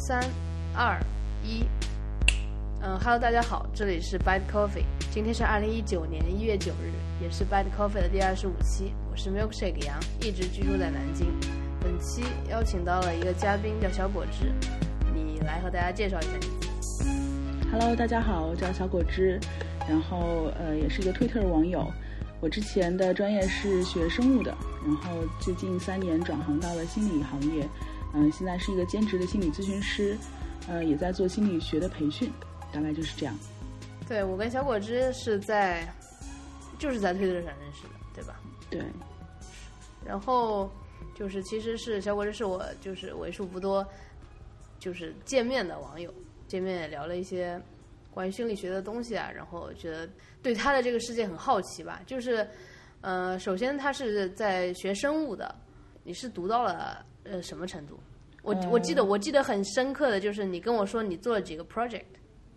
三、二、一。嗯哈喽，大家好，这里是 Bad Coffee，今天是二零一九年一月九日，也是 Bad Coffee 的第二十五期。我是 Milkshake 杨，一直居住在南京。本期邀请到了一个嘉宾，叫小果汁，你来和大家介绍一下你自己。Hello，大家好，我叫小果汁，然后呃也是一个 Twitter 网友。我之前的专业是学生物的，然后最近三年转行到了心理行业，嗯、现在是一个兼职的心理咨询师，呃，也在做心理学的培训，大概就是这样。对我跟小果汁是在，就是在推特上认识的，对吧？对，然后就是其实是小果汁是我就是为数不多就是见面的网友，见面也聊了一些关于心理学的东西啊，然后觉得对他的这个世界很好奇吧。就是呃，首先他是在学生物的，你是读到了呃什么程度？我呃我记得我记得很深刻的就是你跟我说你做了几个 project，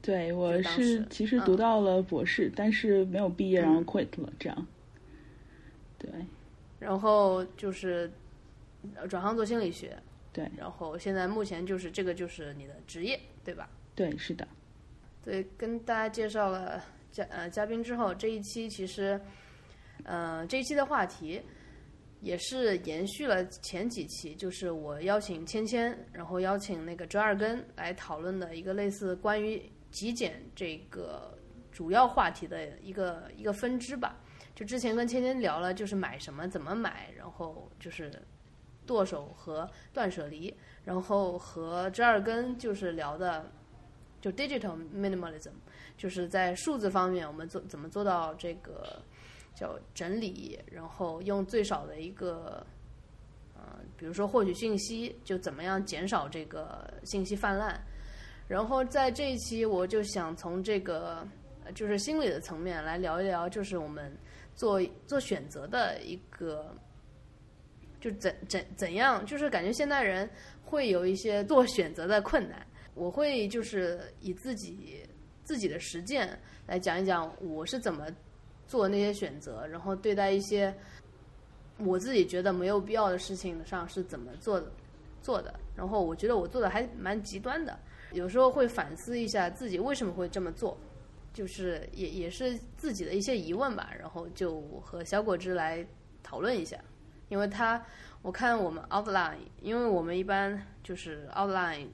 对我是其实嗯。读到了博士，但是没有毕业，然后 quit 了，这样。对。然后就是呃转行做心理学，对。然后现在目前就是这个就是你的职业，对吧？对，是的，对，跟大家介绍了嘉呃嘉宾之后，这一期其实，呃，这一期的话题也是延续了前几期，就是我邀请芊芊，然后邀请那个折耳根来讨论的一个类似关于极简这个主要话题的一个一个分支吧。就之前跟芊芊聊了，就是买什么、怎么买，然后就是剁手和断舍离，然后和折耳根就是聊的。就 digital minimalism，就是在数字方面，我们做怎么做到这个叫整理，然后用最少的一个呃，比如说获取信息，就怎么样减少这个信息泛滥。然后在这一期，我就想从这个就是心理的层面来聊一聊，就是我们做做选择的一个。就怎怎怎样，就是感觉现代人会有一些做选择的困难。我会就是以自己自己的实践来讲一讲我是怎么做那些选择，然后对待一些我自己觉得没有必要的事情上是怎么做的做的。然后我觉得我做的还蛮极端的，有时候会反思一下自己为什么会这么做，就是也也是自己的一些疑问吧。然后就和小果汁来讨论一下，因为他我看我们 outline，因为我们一般就是 outline。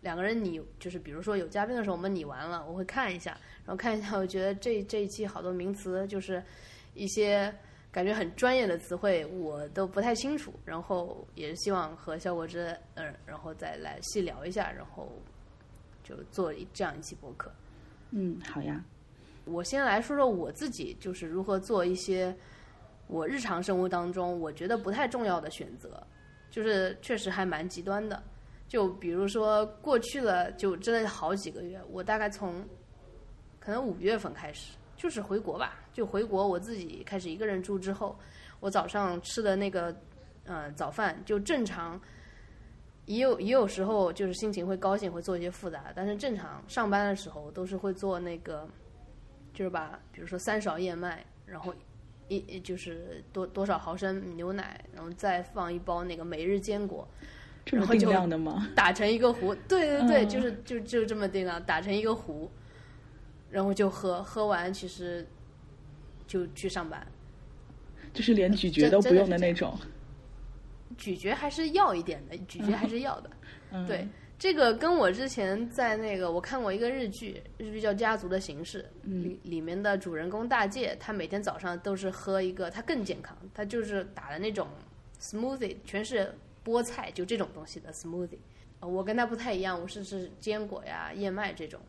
两个人拟就是比如说有嘉宾的时候，我们拟完了，我会看一下，然后看一下，我觉得这这一期好多名词就是一些感觉很专业的词汇，我都不太清楚，然后也是希望和肖国之，嗯，然后再来细聊一下，然后就做一这样一期播客。嗯，好呀，我先来说说我自己，就是如何做一些我日常生活当中我觉得不太重要的选择，就是确实还蛮极端的。就比如说过去了，就真的好几个月，我大概从可能五月份开始，就是回国吧，就回国，我自己开始一个人住之后，我早上吃的那个呃早饭就正常，也有也有时候就是心情会高兴，会做一些复杂，但是正常上班的时候都是会做那个，就是把比如说三勺燕麦，然后一就是多多少毫升牛奶，然后再放一包那个每日坚果。然后就量的吗？打成一个糊，对对对，嗯就是就就这么定了，打成一个糊，然后就喝，喝完其实就去上班。就是连咀嚼都不用的那种。咀嚼还是要一点的，咀嚼还是要的。嗯，对，这个跟我之前在那个我看过一个日剧，日剧叫《家族的形式》，嗯里里面的主人公大介，他每天早上都是喝一个，他更健康，他就是打的那种 smoothie，全是菠菜，就这种东西的 smoothie。呃我跟他不太一样，我是吃坚果呀、燕麦这种。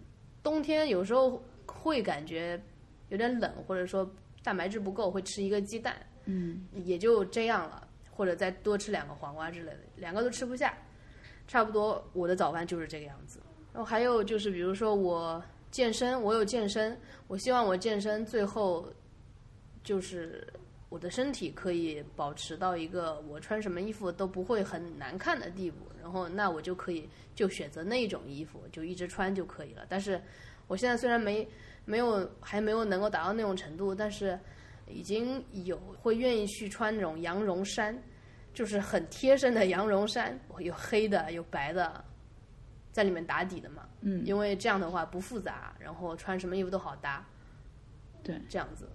冬天有时候会感觉有点冷，或者说蛋白质不够，会吃一个鸡蛋，嗯，也就这样了，或者再多吃两个黄瓜之类的，两个都吃不下，差不多我的早饭就是这个样子。然后还有就是，比如说我健身，我有健身，我希望我健身最后就是我的身体可以保持到一个我穿什么衣服都不会很难看的地步，然后那我就可以就选择那一种衣服，就一直穿就可以了。但是我现在虽然没没有还没有能够达到那种程度，但是已经有会愿意去穿那种羊绒衫，就是很贴身的羊绒衫，有黑的有白的，在里面打底的嘛，嗯，因为这样的话不复杂，然后穿什么衣服都好搭，对，这样子。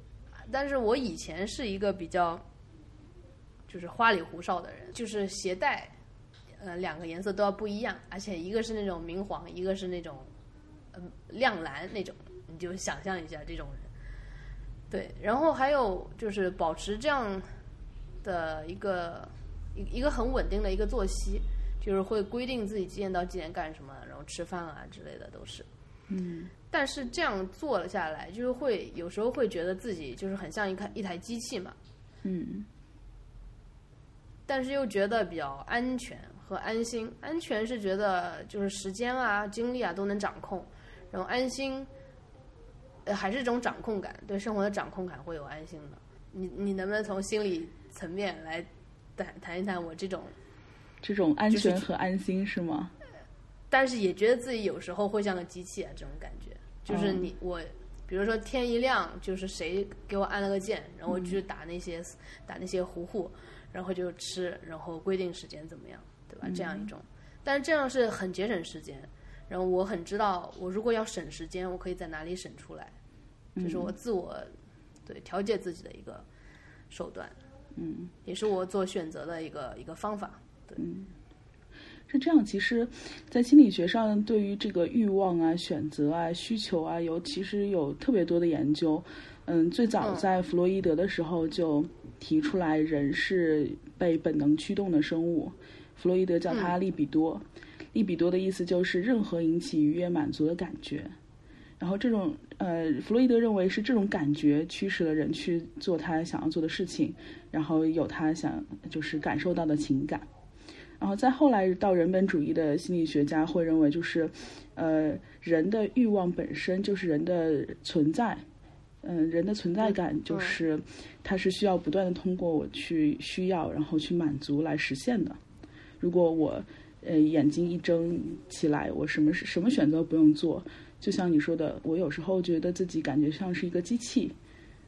但是我以前是一个比较就是花里胡哨的人，就是鞋带，呃，两个颜色都要不一样，而且一个是那种明黄，一个是那种呃亮蓝那种，你就想象一下这种人。对，然后还有就是保持这样的一个一一个很稳定的一个作息，就是会规定自己几点到几点干什么，然后吃饭啊之类的都是。嗯但是这样做了下来，就是会有时候会觉得自己就是很像一台一台机器嘛，嗯但是又觉得比较安全和安心。安全是觉得就是时间啊、精力啊都能掌控，然后安心，呃，还是这种掌控感，对生活的掌控感会有安心的。你你能不能从心理层面来谈谈一谈我这种，这种安全和安心是吗？但是也觉得自己有时候会像个机器啊，这种感觉，就是你、我。比如说天一亮，就是谁给我按了个键，然后我去打那些、打那些糊糊，然后就吃，然后规定时间怎么样，对吧？这样一种，但是这样是很节省时间。然后我很知道，我如果要省时间，我可以在哪里省出来，这是我自我对调节自己的一个手段，嗯，也是我做选择的一个一个方法。对，是这样，其实，在心理学上，对于这个欲望啊、选择啊、需求啊，有其实有特别多的研究。嗯，最早嗯在弗洛伊德的时候就提出来，人是被本能驱动的生物。弗洛伊德叫它利比多，利比多的意思就是任何引起愉悦满足的感觉。然后这种呃，弗洛伊德认为是这种感觉驱使了人去做他想要做的事情，然后有他想就是感受到的情感。然后再后来到人本主义的心理学家会认为，就是，呃，人的欲望本身就是人的存在，嗯、人的存在感就是，它是需要不断的通过我去需要，然后去满足来实现的。如果我，呃，眼睛一睁起来，我什么事什么选择不用做，就像你说的，我有时候觉得自己感觉像是一个机器。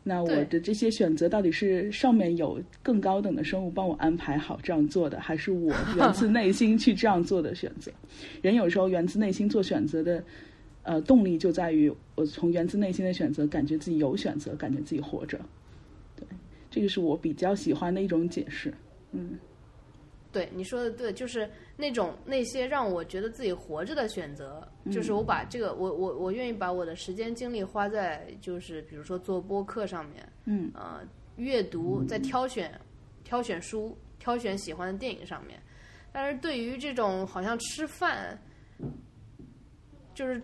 那我的这些选择到底是上面有更高等的生物帮我安排好这样做的，还是我 源自内心去这样做的选择？人有时候源自内心做选择的，呃，动力就在于我从源自内心的选择，感觉自己有选择，感觉自己活着。对，这个是我比较喜欢的一种解释。嗯对，你说的对，就是那种那些让我觉得自己活着的选择，就是我把这个，我我我愿意把我的时间精力花在就是比如说做播客上面，嗯。呃，阅读，在挑选挑选书、挑选喜欢的电影上面。但是对于这种好像吃饭，就是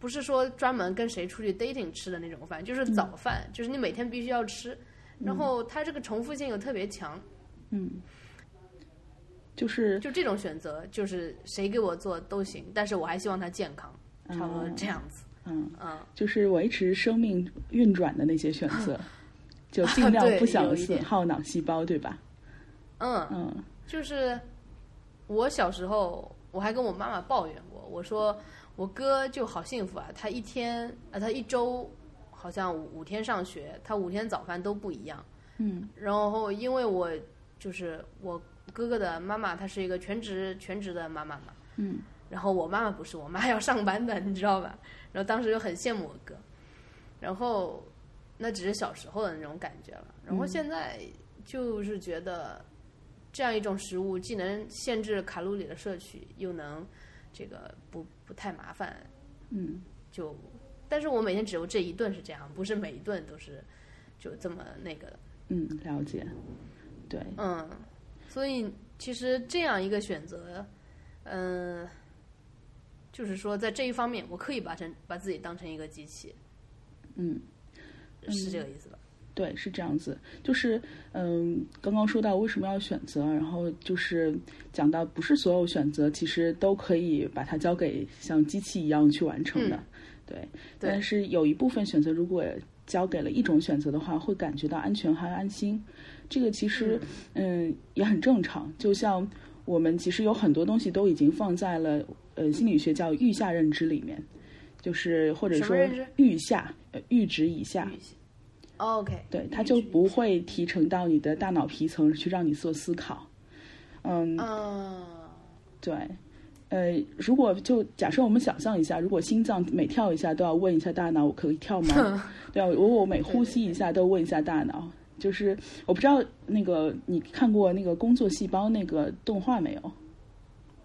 不是说专门跟谁出去 dating 吃的那种饭，就是早饭，就是你每天必须要吃，然后它这个重复性又特别强。嗯，就是就这种选择，就是谁给我做都行，但是我还希望他健康，差不多这样子。嗯嗯，就是维持生命运转的那些选择，就尽量对不想损耗脑细胞，对吧？嗯，嗯就是我小时候，我还跟我妈妈抱怨过，我说我哥就好幸福啊，他一天啊，他一周好像五五天上学，他五天早饭都不一样。嗯然后因为我就是我哥哥的妈妈，她是一个全职全职的妈妈嘛，嗯然后我妈妈不是，我妈要上班的，你知道吧？然后当时就很羡慕我哥，然后那只是小时候的那种感觉了。然后现在就是觉得这样一种食物既能限制卡路里的摄取，又能这个不不太麻烦，嗯就但是我每天只有这一顿是这样，不是每一顿都是就这么那个的。嗯，了解。对，嗯，所以其实这样一个选择，嗯、就是说在这一方面，我可以把成把自己当成一个机器，嗯。是这个意思吧？对，是这样子，就是嗯，刚刚说到为什么要选择，然后就是讲到不是所有选择其实都可以把它交给像机器一样去完成的，对。对但是有一部分选择，如果交给了一种选择的话，会感觉到安全和安心，这个其实嗯也很正常。就像我们其实有很多东西都已经放在了呃心理学叫阈下认知里面，就是或者说什么认知阈下呃阈值以下。OK，对，它就不会提成到你的大脑皮层去让你做思考。嗯，嗯，对，呃，如果就假设我们想象一下，如果心脏每跳一下都要问一下大脑，我可以跳吗？对啊，如果我每呼吸一下都问一下大脑，就是我不知道那个你看过那个工作细胞那个动画没有？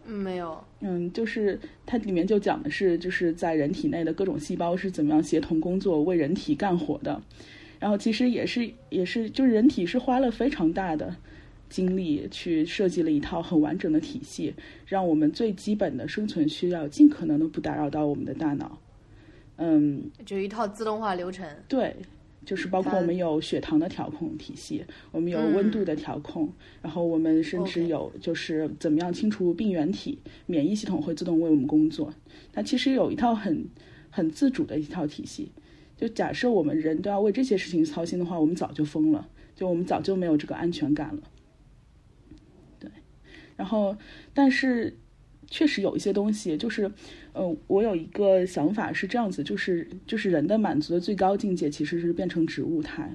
嗯，没有。嗯，就是它里面就讲的是，就是在人体内的各种细胞是怎么样协同工作，为人体干活的。然后其实也是也是，就是人体是花了非常大的。精力去设计了一套很完整的体系，让我们最基本的生存需要尽可能的不打扰到我们的大脑。嗯，就一套自动化流程。对，就是包括我们有血糖的调控体系，我们有温度的调控，然后我们甚至有就是怎么样清除病原体，免疫系统会自动为我们工作。它其实有一套很很自主的一套体系。就假设我们人都要为这些事情操心的话，我们早就疯了，就我们早就没有这个安全感了。对然后，但是确实有一些东西，就是，呃，我有一个想法是这样子，就是就是人的满足的最高境界其实是变成植物态。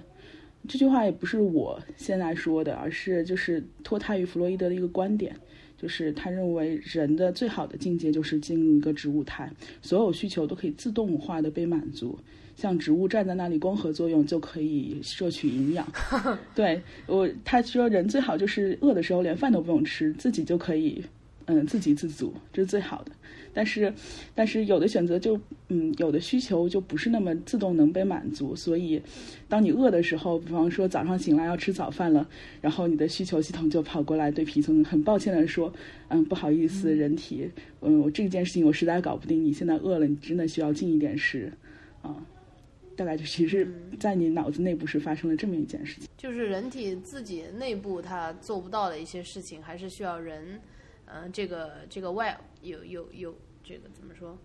这句话也不是我现在说的，而是就是脱胎于弗洛伊德的一个观点，就是他认为人的最好的境界就是进入一个植物态，所有需求都可以自动化的被满足。像植物站在那里光合作用就可以摄取营养，对我他说人最好就是饿的时候连饭都不用吃，自己就可以嗯自给自足，这是最好的。但是但是有的选择就嗯有的需求就不是那么自动能被满足，所以当你饿的时候，比方说早上醒来要吃早饭了，然后你的需求系统就跑过来对皮层很抱歉的说，嗯不好意思，人体嗯我这件事情我实在搞不定，你现在饿了，你真的需要进一点食啊。大概就其实，在你脑子内部是发生了这么一件事情，就是人体自己内部它做不到的一些事情，还是需要人，嗯，这个这个外有有有这个怎么说？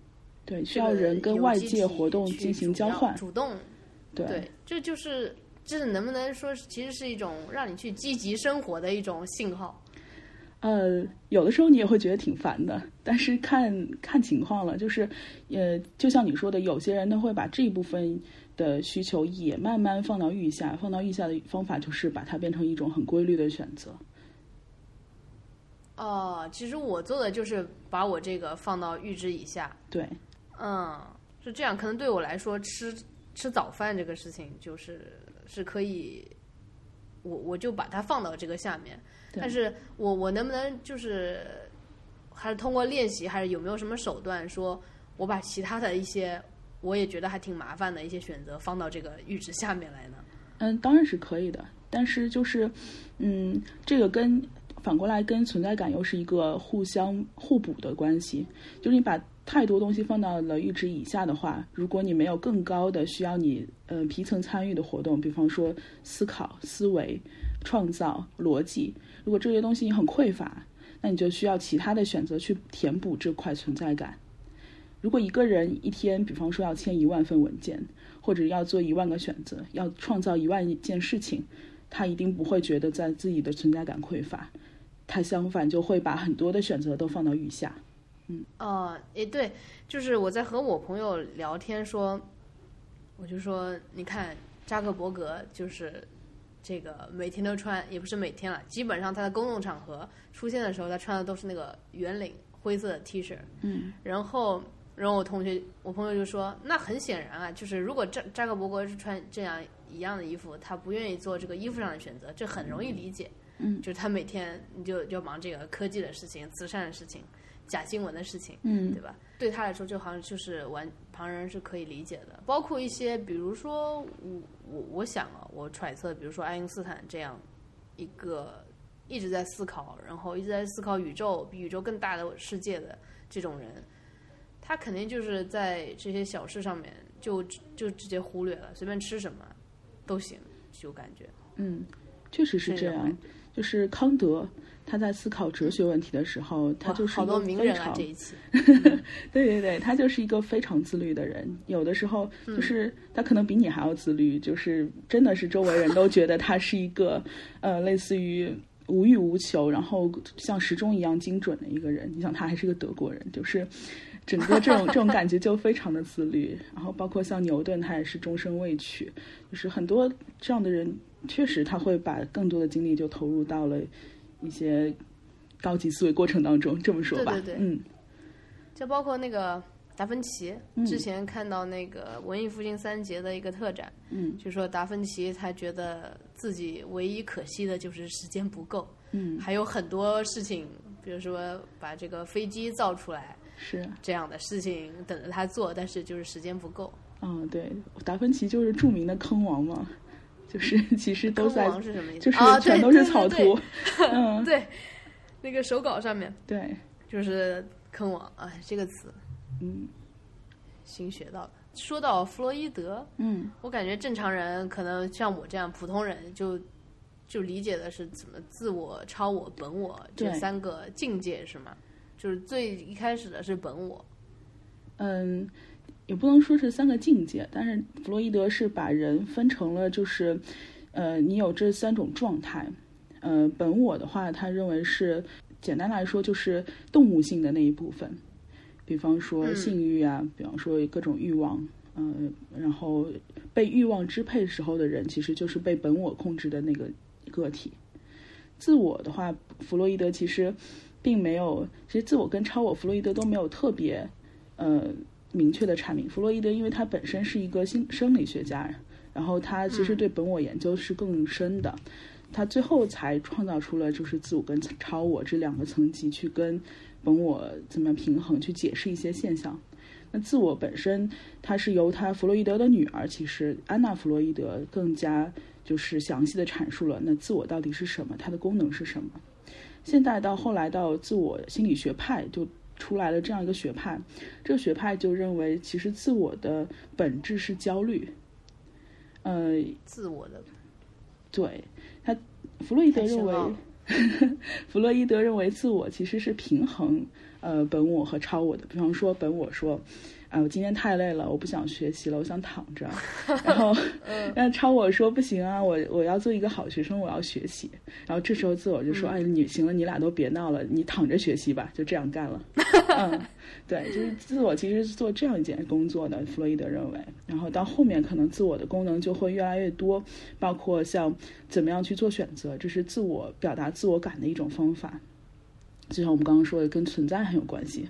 对，需要人跟外界活动进行交换，主动。对，这就是这是能不能说，其实是一种让你去积极生活的一种信号。呃，有的时候你也会觉得挺烦的，但是看看情况了，就是，呃，就像你说的，有些人他会把这一部分。的需求也慢慢放到预下，放到预下的方法就是把它变成一种很规律的选择。哦，其实我做的就是把我这个放到阈值以下。对，嗯，是这样。可能对我来说，吃吃早饭这个事情就是是可以，我我就把它放到这个下面。但是我我能不能就是还是通过练习，还是有没有什么手段，说我把其他的一些。我也觉得还挺麻烦的一些选择放到这个阈值下面来呢。嗯，当然是可以的，但是就是，嗯，这个跟反过来跟存在感又是一个互相互补的关系。就是你把太多东西放到了阈值以下的话，如果你没有更高的需要你呃皮层参与的活动，比方说思考、思维、创造、逻辑，如果这些东西你很匮乏，那你就需要其他的选择去填补这块存在感。如果一个人一天，比方说要签一万份文件，或者要做一万个选择，要创造一万件事情，他一定不会觉得在自己的存在感匮乏，他相反就会把很多的选择都放到余下。嗯，哦，诶，对，就是我在和我朋友聊天说，我就说，你看扎克伯格就是这个每天都穿，也不是每天了，基本上他在公共场合出现的时候，他穿的都是那个圆领灰色的 T 恤，嗯，然后。然后我同学，我朋友就说：“那很显然啊，就是如果扎扎克伯格是穿这样一样的衣服，他不愿意做这个衣服上的选择，这很容易理解。嗯，就是他每天你就就忙这个科技的事情、慈善的事情、假新闻的事情，嗯，对吧？对他来说，就好像就是完旁人是可以理解的。包括一些，比如说我我我想啊，我揣测，比如说爱因斯坦这样一个一直在思考，然后一直在思考宇宙比宇宙更大的世界的这种人。”他肯定就是在这些小事上面就就直接忽略了，随便吃什么都行，就感觉嗯，确实是这样。就是康德他在思考哲学问题的时候，他就是好多名人啊这一期，对对对，他就是一个非常自律的人。有的时候就是他可能比你还要自律，就是真的是周围人都觉得他是一个呃类似于无欲无求，然后像时钟一样精准的一个人。你想他还是个德国人，就是。整个这种这种感觉就非常的自律，然后包括像牛顿，他也是终身未娶，就是很多这样的人，确实他会把更多的精力就投入到了一些高级思维过程当中。这么说吧，对对对，嗯，就包括那个达芬奇，嗯。之前看到那个文艺复兴三杰的一个特展，嗯。就说达芬奇他觉得自己唯一可惜的就是时间不够，嗯，还有很多事情，比如说把这个飞机造出来是，这样的事情等着他做，但是就是时间不够。嗯，对，达芬奇就是著名的坑王嘛，就是 其实都在，是什么意思？就是全都是草图，嗯，对，那个手稿上面对，就是坑王，啊，这个词嗯新学到的。说到弗洛伊德，嗯我感觉正常人可能像我这样普通人就就理解的是怎么自我、超我、本我这三个境界是吗？就是最一开始的是本我，嗯，也不能说是三个境界，但是弗洛伊德是把人分成了，就是，呃，你有这三种状态。呃，本我的话，他认为是简单来说就是动物性的那一部分，比方说嗯性欲啊，比方说各种欲望，呃，然后被欲望支配时候的人，其实就是被本我控制的那个个体。自我的话，弗洛伊德其实并没有，其实自我跟超我，弗洛伊德都没有特别呃明确的阐明。弗洛伊德因为他本身是一个心生理学家，然后他其实对本我研究是更深的，他最后才创造出了就是自我跟超我这两个层级去跟本我怎么样平衡，去解释一些现象。那自我本身，它是由他弗洛伊德的女儿，其实安娜·弗洛伊德更加就是详细的阐述了那自我到底是什么，它的功能是什么。现在到后来到自我心理学派就出来了这样一个学派，这个学派就认为其实自我的本质是焦虑。呃，自我的对他，弗洛伊德认为 弗洛伊德认为自我其实是平衡呃本我和超我的。比方说，本我说，啊、我今天太累了，我不想学习了，我想躺着。然后，那超我说不行啊，我我要做一个好学生，我要学习。然后这时候自我就说，哎，你行了，你俩都别闹了，你躺着学习吧，就这样干了。嗯，对，就是自我其实是做这样一件工作的，弗洛伊德认为。然后到后面可能自我的功能就会越来越多，包括像怎么样去做选择，这是自我表达自我感的一种方法。就像我们刚刚说的，跟存在很有关系。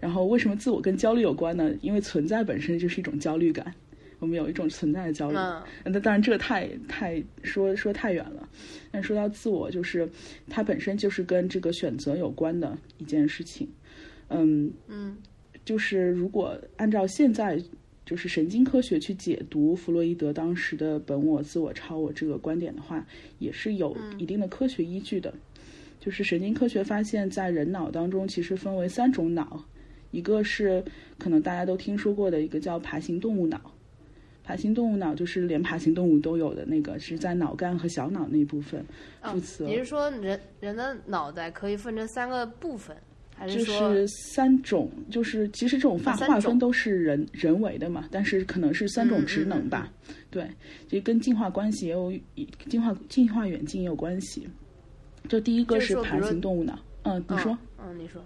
然后为什么自我跟焦虑有关呢？因为存在本身就是一种焦虑感，我们有一种存在的焦虑。嗯那当然，这个太太说说太远了。但说到自我，就是它本身就是跟这个选择有关的一件事情。嗯嗯就是如果按照现在就是神经科学去解读弗洛伊德当时的本我、自我、超我这个观点的话，也是有一定的科学依据的。就是神经科学发现，在人脑当中其实分为三种脑，一个是可能大家都听说过的一个叫爬行动物脑。爬行动物脑就是连爬行动物都有的那个，是在脑干和小脑那一部分啊负责。你是说人人的脑袋可以分成三个部分，还就说是三种，就是其实这种划划分都是人人为的嘛，但是可能是三种职能吧。对，就跟进化关系也有进化进化远近也有关系。就第一个是爬行动物脑，嗯，你说，嗯，嗯，你说。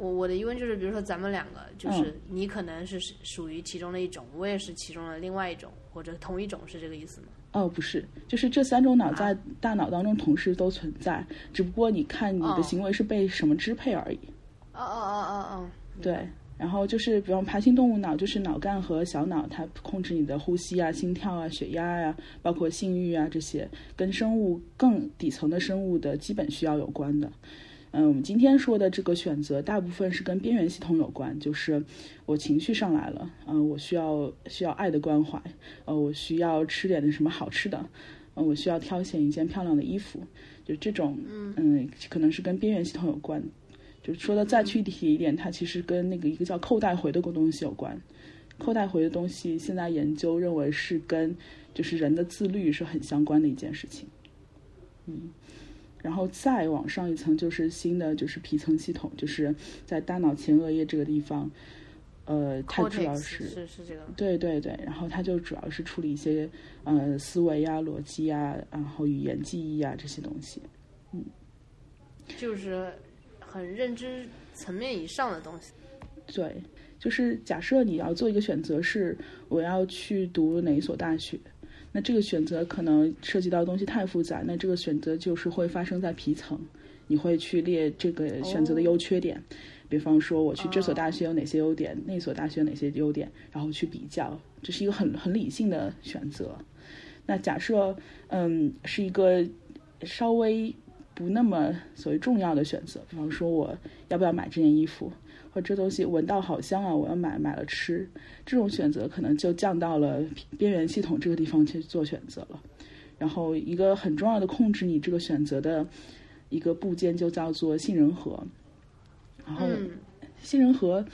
我我的疑问就是，比如说咱们两个，嗯就是你可能是属于其中的一种，我也是其中的另外一种，或者同一种，是这个意思吗？哦，不是，就是这三种脑啊在大脑当中同时都存在，只不过你看你的哦行为是被什么支配而已。哦哦哦哦哦，对，然后就是比方爬行动物脑，就是脑干和小脑，它控制你的呼吸啊、心跳啊、血压呀、包括性欲啊这些，跟生物更底层的生物的基本需要有关的。嗯，我们今天说的这个选择，大部分是跟边缘系统有关，就是我情绪上来了，嗯、我需要需要爱的关怀，呃，我需要吃点什么好吃的，呃、我需要挑选一件漂亮的衣服，就这种，嗯，可能是跟边缘系统有关。就说的再具体一点，它其实跟那个一个叫扣带回的东西有关。扣带回的东西，现在研究认为是跟就是人的自律是很相关的一件事情。嗯，然后再往上一层就是新的就是皮层系统，就是在大脑前额叶这个地方，呃，它主要是是是这个，对对对，然后它就主要是处理一些呃思维呀、逻辑呀，然后语言记忆呀这些东西。嗯就是很认知层面以上的东西。对，就是假设你要做一个选择是我要去读哪一所大学，那这个选择可能涉及到的东西太复杂，那这个选择就是会发生在皮层，你会去列这个选择的优缺点。比方说我去这所大学有哪些优点，那所大学有哪些优点，然后去比较，这是一个很很理性的选择。那假设，嗯，是一个稍微不那么所谓重要的选择，比方说我要不要买这件衣服，或者这东西闻到好香啊，我要买买了吃，这种选择可能就降到了边缘系统这个地方去做选择了。然后一个很重要的控制你这个选择的一个部件就叫做杏仁核。然后杏仁核，嗯，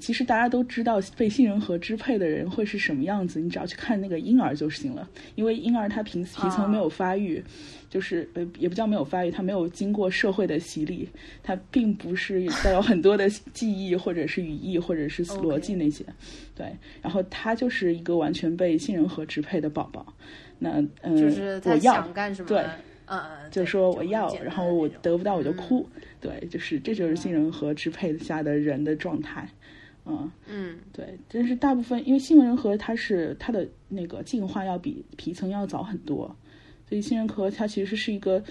其实大家都知道被杏仁核支配的人会是什么样子，你只要去看那个婴儿就行了。因为婴儿他皮皮层没有发育，就是呃也不叫没有发育，他没有经过社会的洗礼，他并不是带有很多的记忆或者是语义或者是 逻辑那些。对，然后他就是一个完全被杏仁核支配的宝宝。那嗯，就是我要想干什么？对，嗯，就说我要，然后我得不到我就哭。对，就是这就是杏仁核支配下的人的状态。嗯嗯，对，但是大部分因为杏仁核它是它的那个进化要比皮层要早很多，所以杏仁核它其实是一个。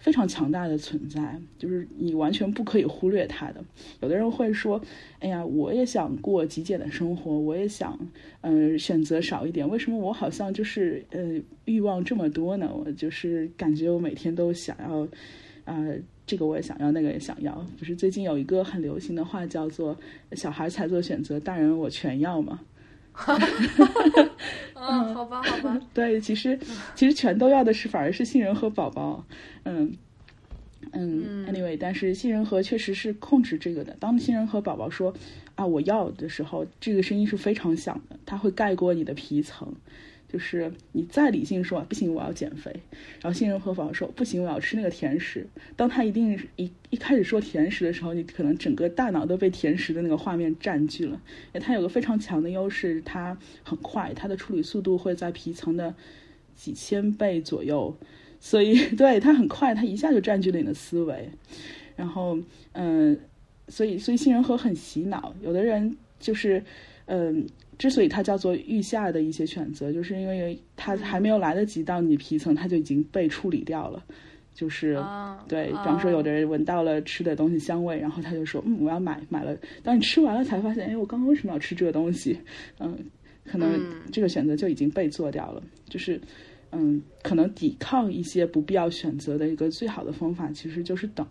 非常强大的存在，就是你完全不可以忽略它的。有的人会说：“哎呀，我也想过极简的生活，我也想，嗯，选择少一点。为什么我好像就是呃欲望这么多呢？我就是感觉我每天都想要，啊，这个我也想要，那个也想要。不是最近有一个很流行的话叫做‘小孩才做选择，大人我全要’吗？”哈哈哈！嗯，好吧，好吧。对，其实其实全都要的是反而是杏仁核宝宝。嗯嗯，anyway，但是杏仁核确实是控制这个的。当杏仁核宝宝说啊我要的时候，这个声音是非常响的，它会盖过你的皮层。就是你再理性说不行，我要减肥，然后杏仁核反而说不行，我要吃那个甜食。当他一定一一开始说甜食的时候，你可能整个大脑都被甜食的那个画面占据了。哎，它有个非常强的优势，它很快，它的处理速度会在皮层的几千倍左右，所以 对它很快，它一下就占据了你的思维。然后，嗯，所以所以杏仁核很洗脑，有的人就是，嗯。之所以它叫做预下的一些选择，就是因为它还没有来得及到你皮层，它就已经被处理掉了。就是对，比方说有的人闻到了吃的东西香味，然后他就说：“嗯，我要买。”买了，当你吃完了才发现，哎，我刚刚为什么要吃这个东西？嗯，可能这个选择就已经被做掉了。就是，嗯，可能抵抗一些不必要选择的一个最好的方法，其实就是等。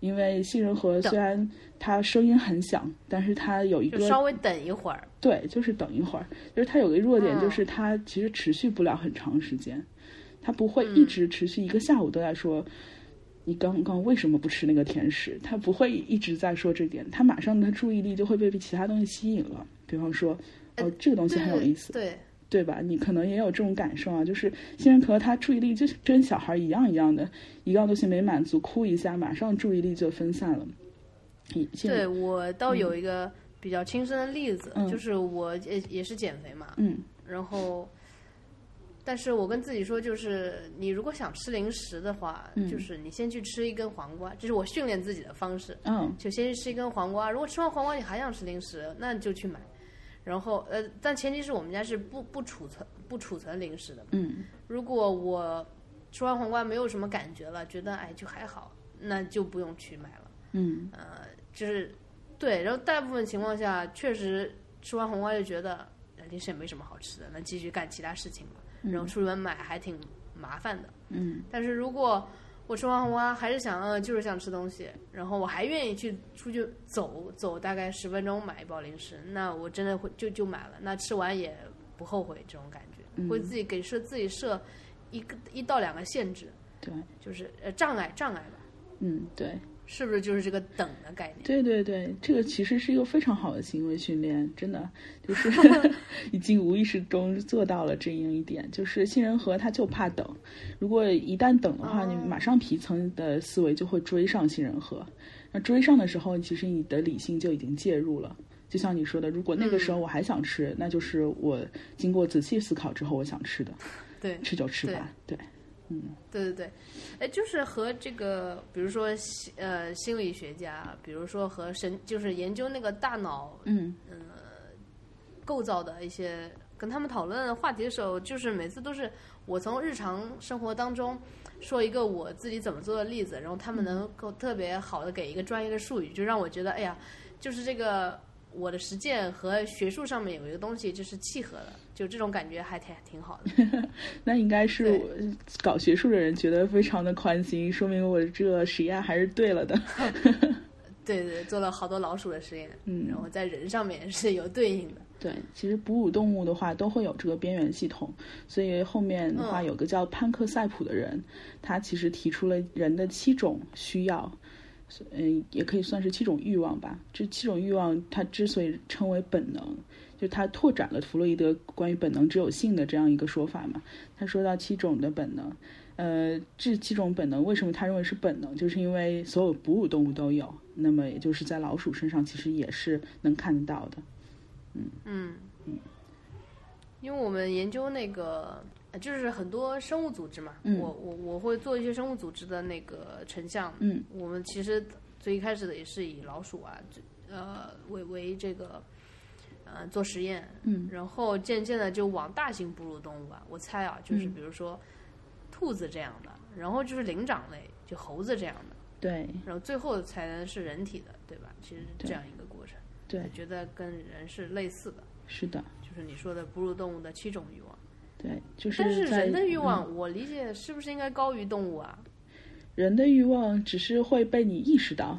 因为杏仁核虽然它声音很响，但是它有一个稍微等一会儿。对，就是等一会儿。就是它有个弱点，就是它其实持续不了很长时间，它不会一直持续一个下午都在说你刚刚为什么不吃那个甜食，它不会一直在说这点，它马上的注意力就会被其他东西吸引了。比方说，哦，这个东西很有意思。对。对吧？你可能也有这种感受啊，就是杏仁核他注意力就是跟小孩一样一样的，一样东西没满足，哭一下，马上注意力就分散了。对我倒有一个比较亲身的例子，就是我也也是减肥嘛，嗯，然后，但是我跟自己说，就是你如果想吃零食的话，就是你先去吃一根黄瓜，这是我训练自己的方式，嗯，就先去吃一根黄瓜，如果吃完黄瓜你还想吃零食，那你就去买。然后，呃，但前提是我们家是不不储存不储存零食的。嗯，如果我吃完黄瓜没有什么感觉了，觉得哎就还好，那就不用去买了。嗯，呃，就是对，然后大部分情况下确实吃完黄瓜就觉得零食也没什么好吃的，那继续干其他事情吧。然后出门买还挺麻烦的。嗯，但是如果我吃完黄瓜还是想，嗯，就是想吃东西，然后我还愿意去出去走走，大概十分钟买一包零食，那我真的会就就买了，那吃完也不后悔，这种感觉，会自己给设自己设一个一到两个限制，对，就是呃障碍障碍吧，嗯，对。是不是就是这个等的概念？对对对，这个其实是一个非常好的行为训练，真的就是 已经无意识中做到了这样一点。就是杏仁核它就怕等，如果一旦等的话，你马上皮层的思维就会追上杏仁核。那追上的时候，其实你的理性就已经介入了。就像你说的，如果那个时候我还想吃，那就是我经过仔细思考之后我想吃的，对，吃就吃吧，对。嗯，对对对，哎，就是和这个，比如说心呃心理学家，比如说和神，就是研究那个大脑，嗯。呃构造的一些，跟他们讨论话题的时候，就是每次都是我从日常生活当中说一个我自己怎么做的例子，然后他们能够特别好的给一个专业的术语，就让我觉得，哎呀，就是这个我的实践和学术上面有一个东西就是契合的，就这种感觉还挺挺好的。那应该是我搞学术的人觉得非常的宽心，说明我这实验还是对了的。对对，做了好多老鼠的实验，嗯，然后在人上面是有对应的。对，其实哺乳动物的话都会有这个边缘系统，所以后面的话有个叫潘克塞普的人，他其实提出了人的七种需要，嗯，也可以算是七种欲望吧。这七种欲望，它之所以称为本能，就它拓展了弗洛伊德关于本能只有性的这样一个说法嘛。他说到七种的本能，呃，这七种本能为什么他认为是本能，就是因为所有哺乳动物都有。那么，也就是在老鼠身上，其实也是能看得到的。嗯嗯嗯，因为我们研究那个，就是很多生物组织嘛，我我我会做一些生物组织的那个成像。嗯，我们其实最一开始的也是以老鼠啊，呃为为这个呃做实验。嗯，然后渐渐的就往大型哺乳动物啊，我猜啊，就是比如说兔子这样的，然后就是灵长类，就猴子这样的。对，然后最后才能是人体的，对吧？其实这样一个过程，对，觉得跟人是类似的。是的，就是你说的哺乳动物的七种欲望。对，就是但是人的欲望，我理解是不是应该高于动物啊？人的欲望只是会被你意识到，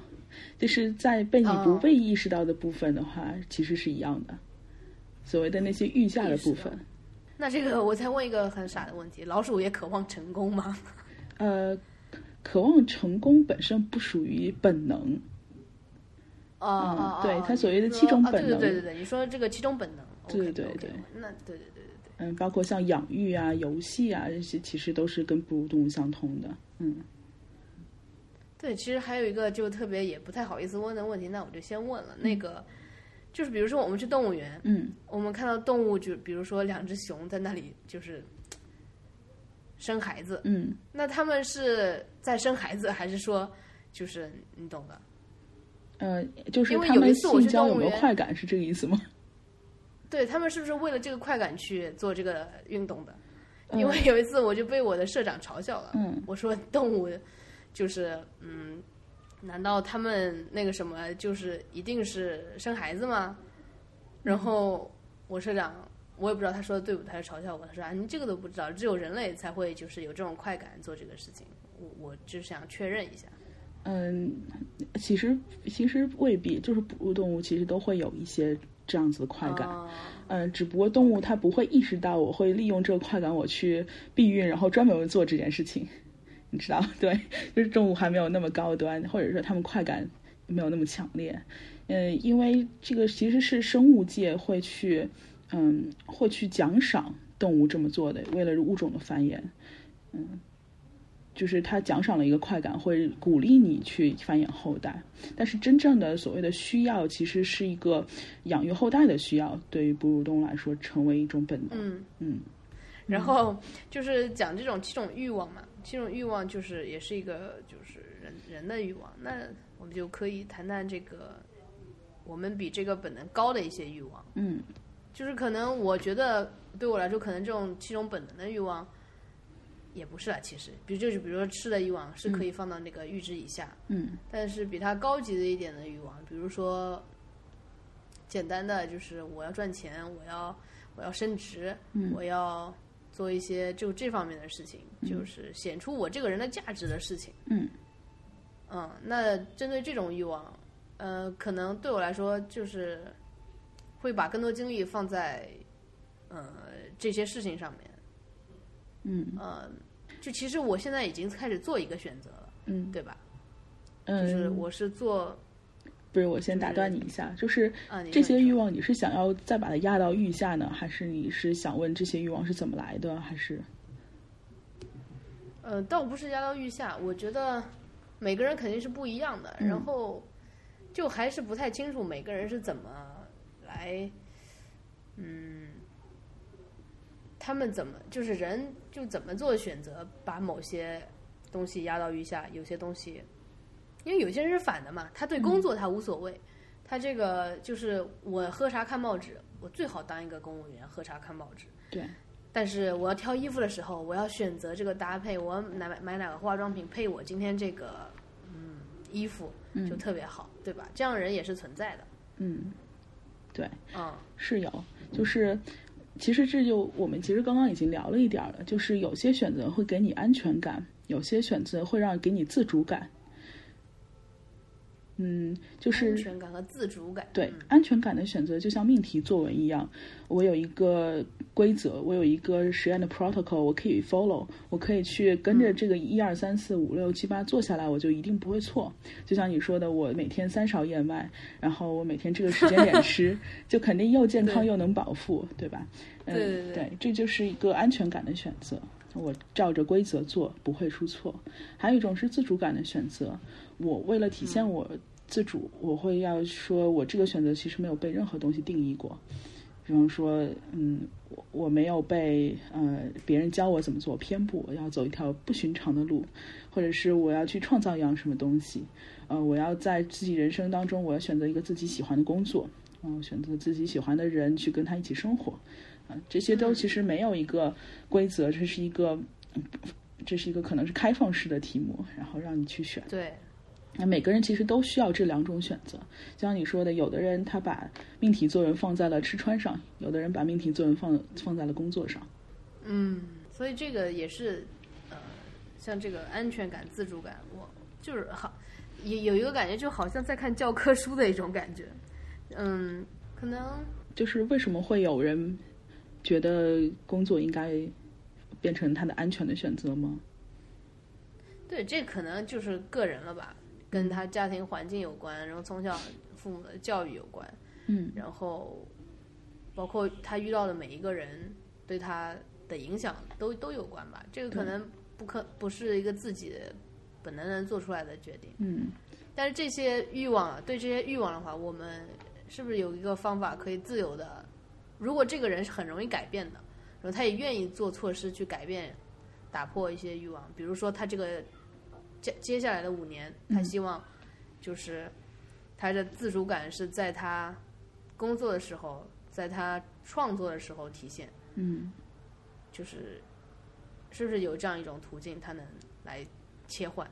就是在被你不被意识到的部分的话，其实是一样的。所谓的那些欲下的部分。那这个我再问一个很傻的问题：老鼠也渴望成功吗？呃。渴望成功本身不属于本能，哦，对，它所谓的七种本能，对对对，你说这个七种本能，对对对，那对对对对对，嗯，包括像养育啊、游戏啊这些，其实都是跟哺乳动物相通的，嗯，对，其实还有一个就特别也不太好意思问的问题，那我就先问了，那个就是比如说我们去动物园，嗯，我们看到动物，就比如说两只熊在那里，就是。生孩子，嗯，那他们是在生孩子，还是说，就是你懂的？呃，就是因为有一次我去动物园，快感是这个意思吗？对他们是不是为了这个快感去做这个运动的？因为有一次我就被我的社长嘲笑了，嗯，我说动物就是嗯，难道他们那个什么就是一定是生孩子吗？然后我社长。我也不知道他说的对不对，他就嘲笑我。他说啊，你这个都不知道，只有人类才会就是有这种快感做这个事情。我我就想确认一下。嗯，其实其实未必，就是哺乳动物其实都会有一些这样子的快感。嗯，只不过动物它不会意识到我会利用这个快感我去避孕，然后专门做这件事情。你知道，对，就是动物还没有那么高端，或者说它们快感没有那么强烈。嗯，因为这个其实是生物界会去。嗯，会去奖赏动物这么做的，为了物种的繁衍。嗯，就是他奖赏了一个快感，会鼓励你去繁衍后代。但是真正的所谓的需要，其实是一个养育后代的需要。对于哺乳动物来说，成为一种本能。嗯嗯。然后就是讲这种七种欲望嘛，七种欲望就是也是一个就是人人的欲望。那我们就可以谈谈这个我们比这个本能高的一些欲望。嗯。就是可能，我觉得对我来说，可能这种七种本能的欲望，也不是啊。其实，比如就是比如说吃的欲望，是可以放到那个阈值以下。嗯。但是比它高级的一点的欲望，比如说简单的就是我要赚钱，我要我要升职，我要做一些就这方面的事情，就是显出我这个人的价值的事情。嗯。嗯，那针对这种欲望，呃，可能对我来说就是。会把更多精力放在，呃，这些事情上面。嗯。呃，就其实我现在已经开始做一个选择了，嗯，对吧？嗯。就是我是做，不是我先打断你一下，就是啊，这些欲望你是想要再把它压到欲下呢，还是你是想问这些欲望是怎么来的，还是？呃，倒不是压到欲下，我觉得每个人肯定是不一样的，然后就还是不太清楚每个人是怎么。来，嗯，他们怎么就是人就怎么做选择，把某些东西压到余下，有些东西，因为有些人是反的嘛，他对工作他无所谓，他这个就是我喝茶看报纸，我最好当一个公务员喝茶看报纸。对，但是我要挑衣服的时候，我要选择这个搭配，我要买买哪个化妆品配我今天这个嗯衣服就特别好，对吧？这样人也是存在的。嗯，对，嗯，是有，就是其实这就我们其实刚刚已经聊了一点了，就是有些选择会给你安全感，有些选择会让给你自主感。嗯，就是安全感和自主感。对安全感的选择，就像命题作文一样，我有一个规则，我有一个实验的 protocol，我可以 follow，我可以去跟着这个一二三四五六七八做下来，我就一定不会错。就像你说的，我每天三勺燕麦，然后我每天这个时间点 吃，就肯定又健康又能饱腹，对吧？对对对，这就是一个安全感的选择。我照着规则做，不会出错。还有一种是自主感的选择，我为了体现我。自主，我会要说，我这个选择其实没有被任何东西定义过。比方说，嗯，我我没有被呃别人教我怎么做偏不，我要走一条不寻常的路，或者是我要去创造一样什么东西，呃，我要在自己人生当中，我要选择一个自己喜欢的工作，嗯，选择自己喜欢的人去跟他一起生活，啊，这些都其实没有一个规则，这是一个，这是一个可能是开放式的题目，然后让你去选。对。那每个人其实都需要这两种选择，就像你说的，有的人他把命题作文放在了吃穿上，有的人把命题作文放放在了工作上。嗯，所以这个也是，呃，像这个安全感、自主感，我就是好，有有一个感觉，就好像在看教科书的一种感觉。嗯，可能就是为什么会有人觉得工作应该变成他的安全的选择吗？对，这可能就是个人了吧。跟他家庭环境有关，然后从小父母的教育有关，嗯，然后包括他遇到的每一个人对他的影响都都有关吧。这个可能不可不是一个自己本能能做出来的决定，嗯。但是这些欲望啊，对这些欲望的话，我们是不是有一个方法可以自由的？如果这个人是很容易改变的，然后他也愿意做措施去改变、打破一些欲望，比如说他这个。接接下来的五年，他希望就是他的自主感是在他工作的时候，在他创作的时候体现。嗯，就是是不是有这样一种途径，他能来切换？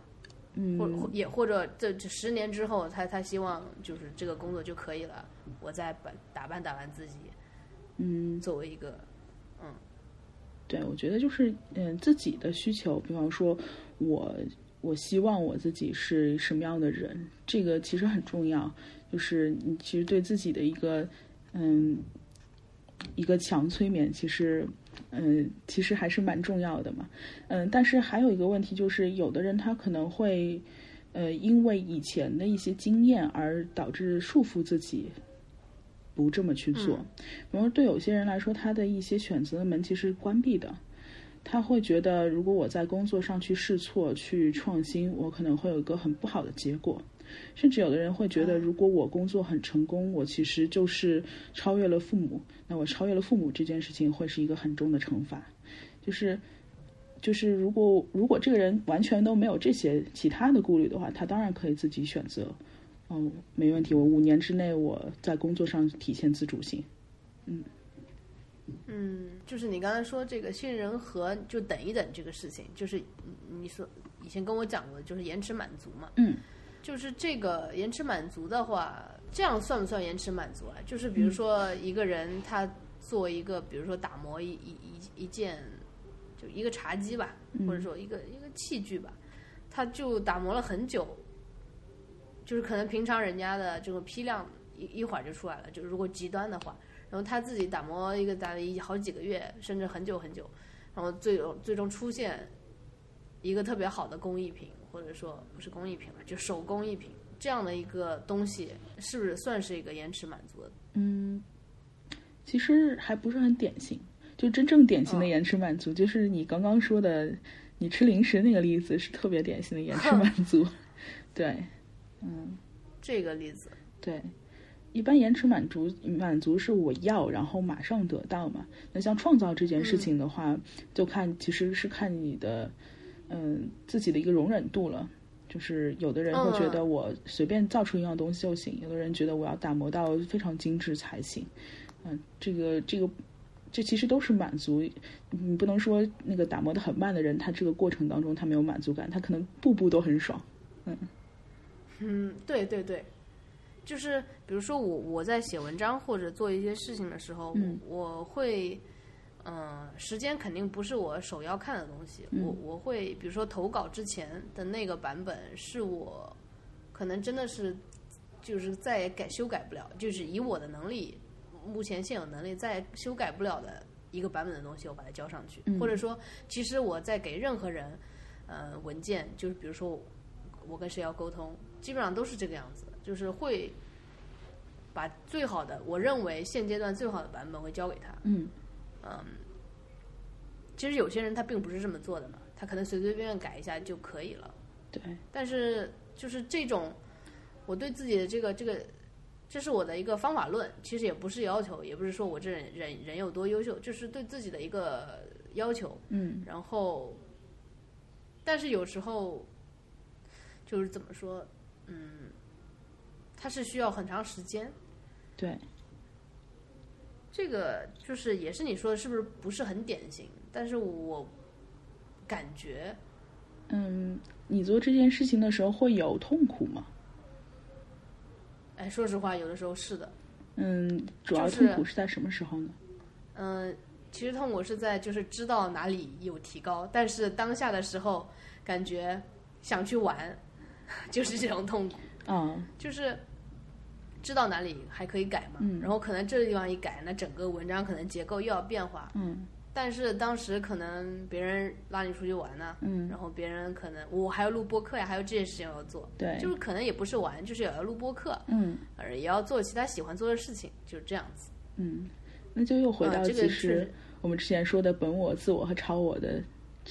嗯，或也或者这这十年之后，他他希望就是这个工作就可以了，我再把打扮打扮自己。嗯，作为一个，嗯，对，我觉得就是嗯自己的需求，比方说我。我希望我自己是什么样的人，这个其实很重要。就是你其实对自己的一个，嗯，一个强催眠，其实，嗯，其实还是蛮重要的嘛。嗯，但是还有一个问题就是，有的人他可能会，呃，因为以前的一些经验而导致束缚自己，不这么去做。比如对有些人来说，他的一些选择的门其实关闭的。他会觉得，如果我在工作上去试错、去创新，我可能会有一个很不好的结果。甚至有的人会觉得，如果我工作很成功，我其实就是超越了父母。那我超越了父母这件事情，会是一个很重的惩罚。就是，就是如果如果这个人完全都没有这些其他的顾虑的话，他当然可以自己选择。嗯，没问题，我五年之内我在工作上体现自主性。嗯。嗯，就是你刚才说这个杏仁核就等一等这个事情，就是你说以前跟我讲过，就是延迟满足嘛。嗯，就是这个延迟满足的话，这样算不算延迟满足啊？就是比如说一个人他做一个，比如说打磨一一一一件，就一个茶几吧，或者说一个一个器具吧，他就打磨了很久，就是可能平常人家的这个批量一一会儿就出来了，就如果极端的话。然后他自己打磨一个打了一好几个月，甚至很久很久，然后最最终出现一个特别好的工艺品，或者说不是工艺品了，就手工艺品这样的一个东西，是不是算是一个延迟满足的？嗯，其实还不是很典型。就真正典型的延迟满足，就是你刚刚说的，你吃零食那个例子是特别典型的延迟满足。对，嗯，这个例子，对。一般延迟满足满足是我要，然后马上得到嘛。那像创造这件事情的话，就看其实是看你的，嗯，自己的一个容忍度了。就是有的人会觉得我随便造出一样东西就行，有的人觉得我要打磨到非常精致才行。嗯，这个这个这其实都是满足。你不能说那个打磨的很慢的人，他这个过程当中他没有满足感，他可能步步都很爽。嗯嗯，对对对，就是比如说我我在写文章或者做一些事情的时候，嗯我会。嗯，时间肯定不是我首要看的东西。嗯我我会比如说投稿之前的那个版本，是我可能真的是就是再也改修改不了，就是以我的能力，目前现有能力再修改不了的一个版本的东西，我把它交上去。嗯或者说，其实我在给任何人呃文件，就是比如说我跟谁要沟通，基本上都是这个样子，就是会把最好的我认为现阶段最好的版本会交给他。嗯嗯，其实有些人他并不是这么做的嘛，他可能随随便便改一下就可以了。对，但是就是这种，我对自己的这个这个，这是我的一个方法论，其实也不是要求，也不是说我这人人人有多优秀，就是对自己的一个要求。嗯然后，但是有时候就是怎么说，嗯，它是需要很长时间。对，这个就是也是你说的，是不是不是很典型？但是我感觉，嗯，你做这件事情的时候会有痛苦吗？哎，说实话，有的时候是的。嗯，主要痛苦是在什么时候呢？嗯，其实痛苦是在就是知道哪里有提高，但是当下的时候感觉想去玩，就是这种痛苦，啊，就是知道哪里还可以改嘛。嗯然后可能这个地方一改，那整个文章可能结构又要变化。嗯但是当时可能别人拉你出去玩呢，嗯，然后别人可能我还要录播客呀，还有这些事情要做，对，就是可能也不是玩，就是也要录播客，嗯呃，也要做其他喜欢做的事情，就是这样子。嗯，那就又回到其实是我们之前说的本我、自我和超我的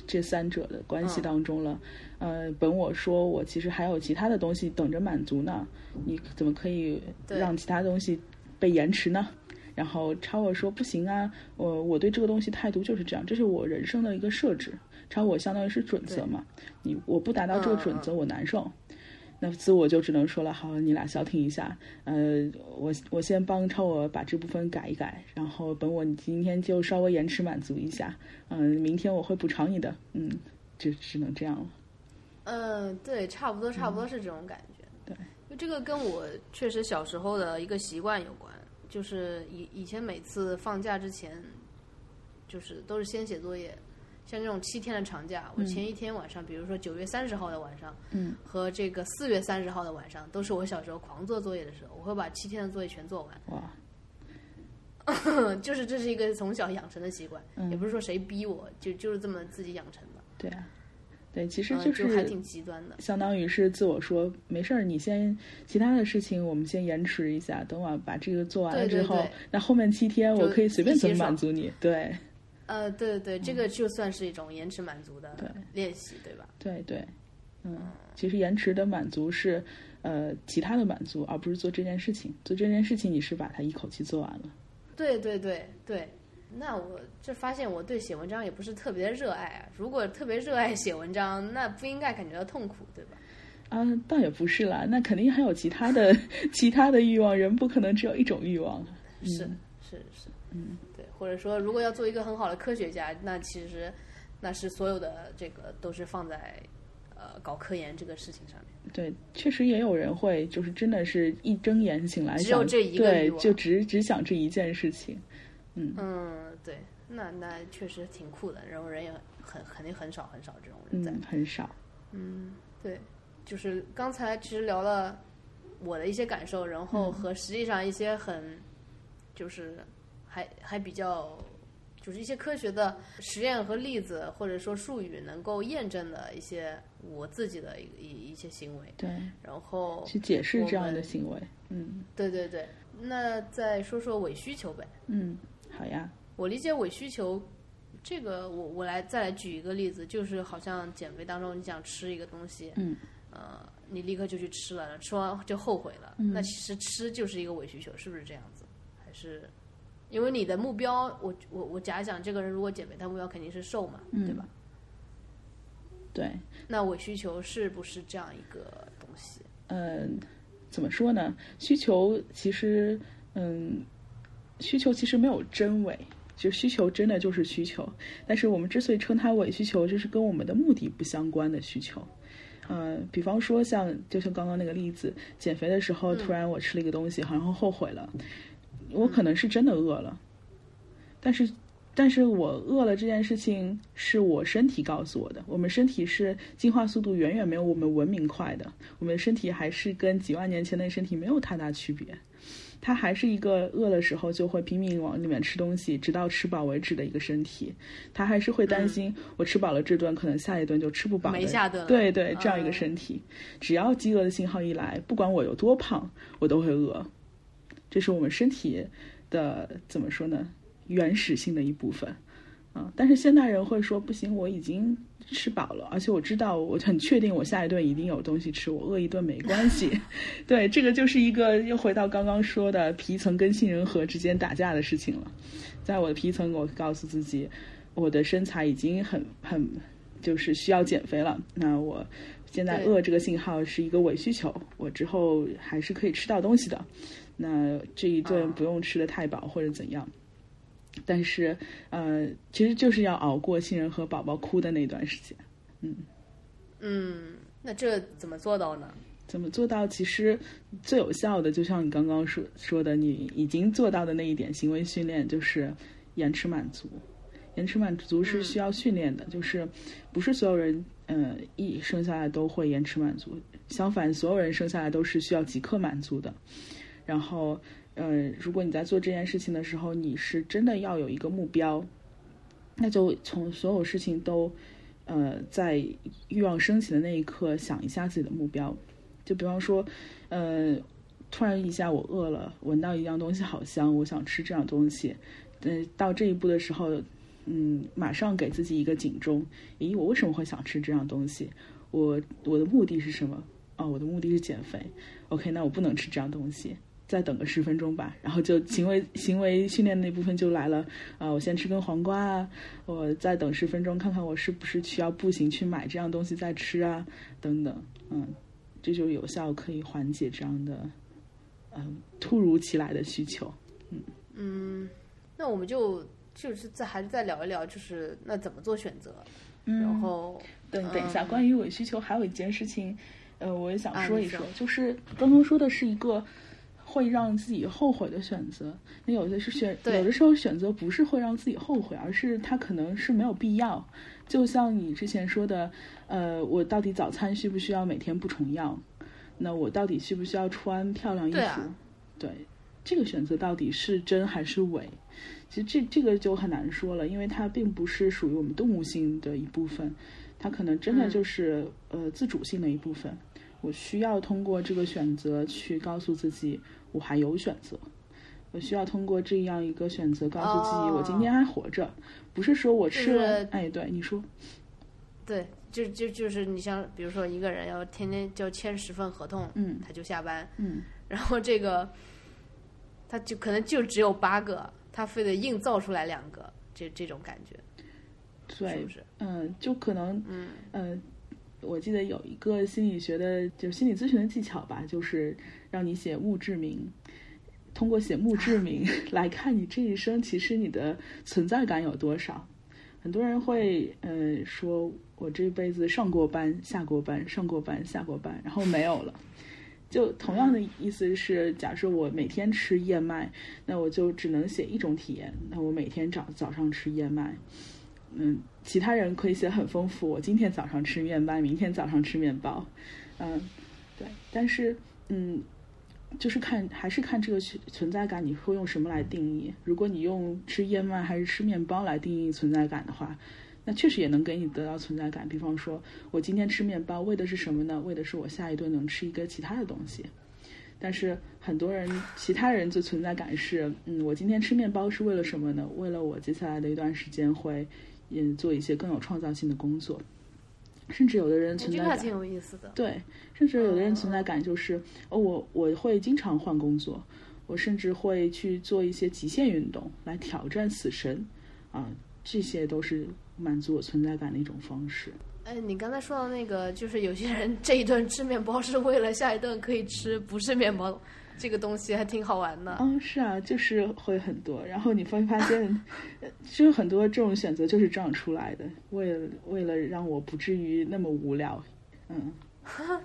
这三者的关系嗯当中了。呃，本我说我其实还有其他的东西等着满足呢，你怎么可以让其他东西被延迟呢？然后超我说不行啊，我我对这个东西态度就是这样，这是我人生的一个设置。超我相当于是准则嘛，你我不达到这个准则，我难受。那自我就只能说了，好，你俩消停一下，呃，我我先帮超我把这部分改一改，然后本我你今天就稍微延迟满足一下，嗯、明天我会补偿你的，嗯，就只能这样了。嗯，对，差不多，差不多是这种感觉。对，因为这个跟我确实小时候的一个习惯有关，就是以以前每次放假之前，就是都是先写作业。像这种七天的长假，我前一天晚上，比如说九月三十号的晚上，嗯，和这个四月三十号的晚上，都是我小时候狂做作业的时候，我会把七天的作业全做完。哇，就是这是一个从小养成的习惯，嗯也不是说谁逼我，就就是这么自己养成的，对啊，对，其实嗯就还挺极端的。相当于是自我说，没事儿，你先其他的事情我们先延迟一下，等我把这个做完了之后，那后面七天我可以随便怎么满足你。对，呃，对对对，这个就算是一种延迟满足的练习，对吧？对对，嗯，其实延迟的满足是呃其他的满足，而不是做这件事情。做这件事情，你是把它一口气做完了。对对对对。那我就发现我对写文章也不是特别的热爱啊。如果特别热爱写文章，那不应该感觉到痛苦，对吧？啊，倒也不是啦，那肯定还有其他的 其他的欲望，人不可能只有一种欲望。是嗯是是，嗯，对。或者说，如果要做一个很好的科学家，那其实那是所有的这个都是放在呃搞科研这个事情上面。对，确实也有人会，就是真的是一睁眼醒来，只有这一个对就只只想这一件事情。嗯嗯，对，那那确实挺酷的，然后人也很肯定很少很少这种人在。嗯，很少。嗯，对，就是刚才其实聊了我的一些感受，然后和实际上一些很就是还还比较就是一些科学的实验和例子，或者说术语能够验证的一些我自己的一一一些行为，对，然后去解释这样的行为。嗯对对对，那再说说伪需求呗。嗯，好呀。我理解伪需求，这个我我来再来举一个例子，就是好像减肥当中你想吃一个东西，嗯呃，你立刻就去吃了，吃完就后悔了，嗯那其实吃就是一个伪需求，是不是这样子？还是因为你的目标，我我我假想这个人如果减肥，他目标肯定是瘦嘛，嗯对吧？对，那伪需求是不是这样一个东西？嗯，怎么说呢？需求其实，嗯，需求其实没有真伪，就需求真的就是需求，但是我们之所以称它伪需求，就是跟我们的目的不相关的需求。呃，比方说像就像刚刚那个例子，减肥的时候突然我吃了一个东西，然后后悔了，我可能是真的饿了，但是。但是我饿了这件事情是我身体告诉我的。我们身体是进化速度远远没有我们文明快的，我们的身体还是跟几万年前的身体没有太大区别。它还是一个饿的时候就会拼命往里面吃东西，直到吃饱为止的一个身体。它还是会担心我吃饱了这顿，可能下一顿就吃不饱。没下顿。对对，这样一个身体，只要饥饿的信号一来，不管我有多胖，我都会饿。这是我们身体的怎么说呢？原始性的一部分，啊，但是现代人会说不行，我已经吃饱了，而且我知道，我很确定我下一顿一定有东西吃，我饿一顿没关系。对，这个就是一个又回到刚刚说的皮层跟杏仁核之间打架的事情了。在我的皮层，我告诉自己，我的身材已经很很就是需要减肥了。那我现在饿这个信号是一个伪需求，我之后还是可以吃到东西的。那这一顿不用吃的太饱或者怎样。但是，呃，其实就是要熬过新人和宝宝哭的那段时间，嗯，嗯，那这怎么做到呢？怎么做到？其实最有效的，就像你刚刚说说的，你已经做到的那一点行为训练，就是延迟满足。延迟满足是需要训练的，就是不是所有人，呃，一生下来都会延迟满足，相反，所有人生下来都是需要即刻满足的。然后。呃，如果你在做这件事情的时候，你是真的要有一个目标，那就从所有事情都，呃，在欲望升起的那一刻想一下自己的目标。就比方说，呃，突然一下我饿了，闻到一样东西好香，我想吃这样东西。嗯，到这一步的时候，嗯，马上给自己一个警钟：咦，我为什么会想吃这样东西？我我的目的是什么？哦，我的目的是减肥。OK，那我不能吃这样东西。再等个十分钟吧，然后就行为行为训练那部分就来了啊！我先吃根黄瓜啊，我再等十分钟，看看我是不是需要步行去买这样东西再吃啊，等等，嗯，这就有效可以缓解这样的嗯突如其来的需求，嗯嗯，那我们就就是再还是再聊一聊，就是那怎么做选择，嗯然后等等一下，关于伪需求还有一件事情，呃，我也想说一说，就是刚刚说的是一个。会让自己后悔的选择，那有的是选，有的时候选择不是会让自己后悔，而是它可能是没有必要。就像你之前说的，呃，我到底早餐需不需要每天不重样？那我到底需不需要穿漂亮衣服？对，这个选择到底是真还是伪？其实这这个就很难说了，因为它并不是属于我们动物性的一部分，它可能真的就是呃自主性的一部分。我需要通过这个选择去告诉自己。我还有选择，我需要通过这样一个选择告诉自己，我今天还活着，不是说我吃了。哎，对，你说，对，就就就是你像比如说一个人要天天就签十份合同，嗯，他就下班，嗯，然后这个他就可能就只有八个，他非得硬造出来两个，这这种感觉，对，是不是？嗯，就可能，嗯嗯。我记得有一个心理学的，就是心理咨询的技巧吧，就是让你写墓志铭，通过写墓志铭 来看你这一生其实你的存在感有多少。很多人会呃说，我这辈子上过班、下过班、上过班、下过班，然后没有了。就同样的意思是，假设我每天吃燕麦，那我就只能写一种体验。那我每天早早上吃燕麦。嗯，其他人可以写很丰富。我今天早上吃面包，明天早上吃面包，嗯，对。但是，嗯，就是看还是看这个存在感，你会用什么来定义？如果你用吃燕麦还是吃面包来定义存在感的话，那确实也能给你得到存在感。比方说，我今天吃面包，为的是什么呢？为的是我下一顿能吃一个其他的东西。但是很多人，其他人的存在感是，嗯，我今天吃面包是为了什么呢？为了我接下来的一段时间会。嗯，做一些更有创造性的工作，甚至有的人存在感挺有意思的。对，甚至有的人存在感就是哦，我我会经常换工作，我甚至会去做一些极限运动来挑战死神，啊，这些都是满足我存在感的一种方式。哎，你刚才说到那个，就是有些人这一顿吃面包是为了下一顿可以吃不是面包这个东西，还挺好玩的。嗯，是啊，就是会很多。然后你会发现，就是很多这种选择就是这样出来的，为了为了让我不至于那么无聊。嗯，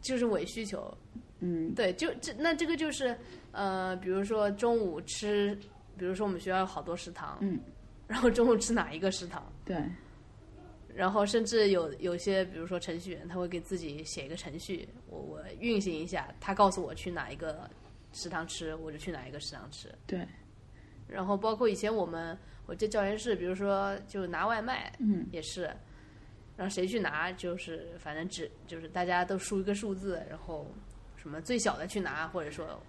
就是伪需求。嗯，对，就这那这个就是呃，比如说中午吃，比如说我们学校有好多食堂，嗯，然后中午吃哪一个食堂？对。然后甚至有有些，比如说程序员，他会给自己写一个程序，我我运行一下，他告诉我去哪一个食堂吃，我就去哪一个食堂吃。对。然后包括以前我们我在教研室，比如说就拿外卖，嗯，也是，让谁去拿，就是反正只就是大家都输一个数字，然后什么最小的去拿，或者说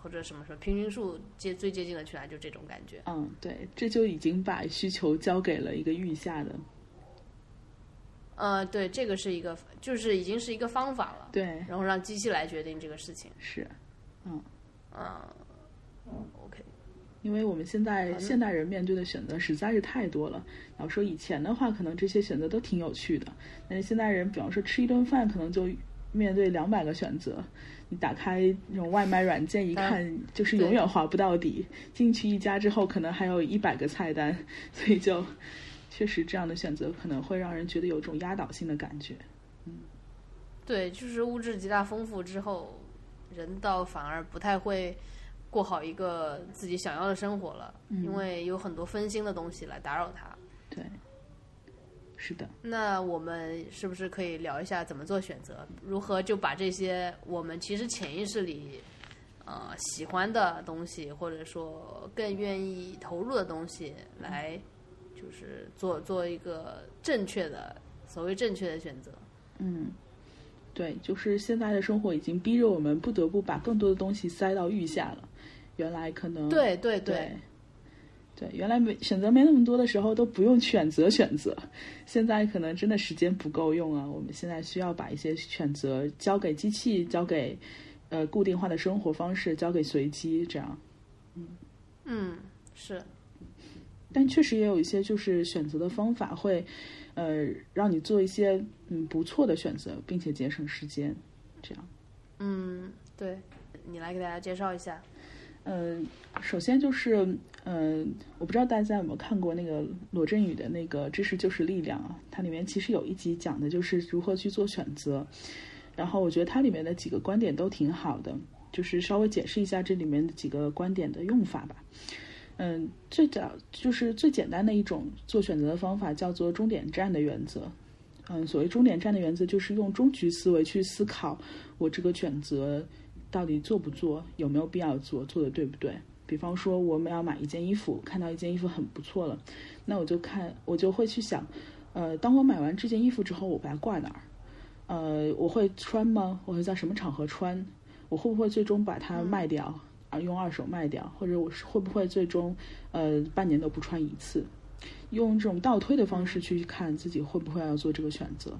或者什么什么平均数接最接近的去拿，就这种感觉。嗯，对，这就已经把需求交给了一个预下的。呃，对，这个是一个，就是已经是一个方法了。对，然后让机器来决定这个事情。是，嗯，嗯，OK。因为我们现在现代人面对的选择实在是太多了。要说以前的话，可能这些选择都挺有趣的。但是现代人，比方说吃一顿饭，可能就面对两百个选择。你打开那种外卖软件一看，就是永远划不到底。进去一家之后，可能还有一百个菜单，所以就。确实，这样的选择可能会让人觉得有种压倒性的感觉。嗯，对，就是物质极大丰富之后，人倒反而不太会过好一个自己想要的生活了，因为有很多分心的东西来打扰他。对，是的。那我们是不是可以聊一下怎么做选择？如何就把这些我们其实潜意识里呃喜欢的东西，或者说更愿意投入的东西来。就是做做一个正确的所谓正确的选择。嗯，对，就是现在的生活已经逼着我们不得不把更多的东西塞到预下了。原来可能对对对对，原来没选择没那么多的时候都不用选择选择，现在可能真的时间不够用啊。我们现在需要把一些选择交给机器，交给呃固定化的生活方式，交给随机，这样。嗯嗯，是。但确实也有一些就是选择的方法会，呃，让你做一些嗯不错的选择，并且节省时间，这样。嗯，对，你来给大家介绍一下。嗯，首先就是嗯，我不知道大家有没有看过那个罗振宇的那个《知识就是力量》啊，它里面其实有一集讲的就是如何去做选择，然后我觉得它里面的几个观点都挺好的，就是稍微解释一下这里面的几个观点的用法吧。嗯，最早就是最简单的一种做选择的方法，叫做终点站的原则。嗯，所谓终点站的原则，就是用终局思维去思考我这个选择到底做不做，有没有必要做，做的对不对。比方说，我们要买一件衣服，看到一件衣服很不错了，那我就看，我就会去想，呃，当我买完这件衣服之后，我把它挂哪儿？呃，我会穿吗？我会在什么场合穿？我会不会最终把它卖掉？用二手卖掉，或者我是会不会最终，呃，半年都不穿一次？用这种倒推的方式去看自己会不会要做这个选择？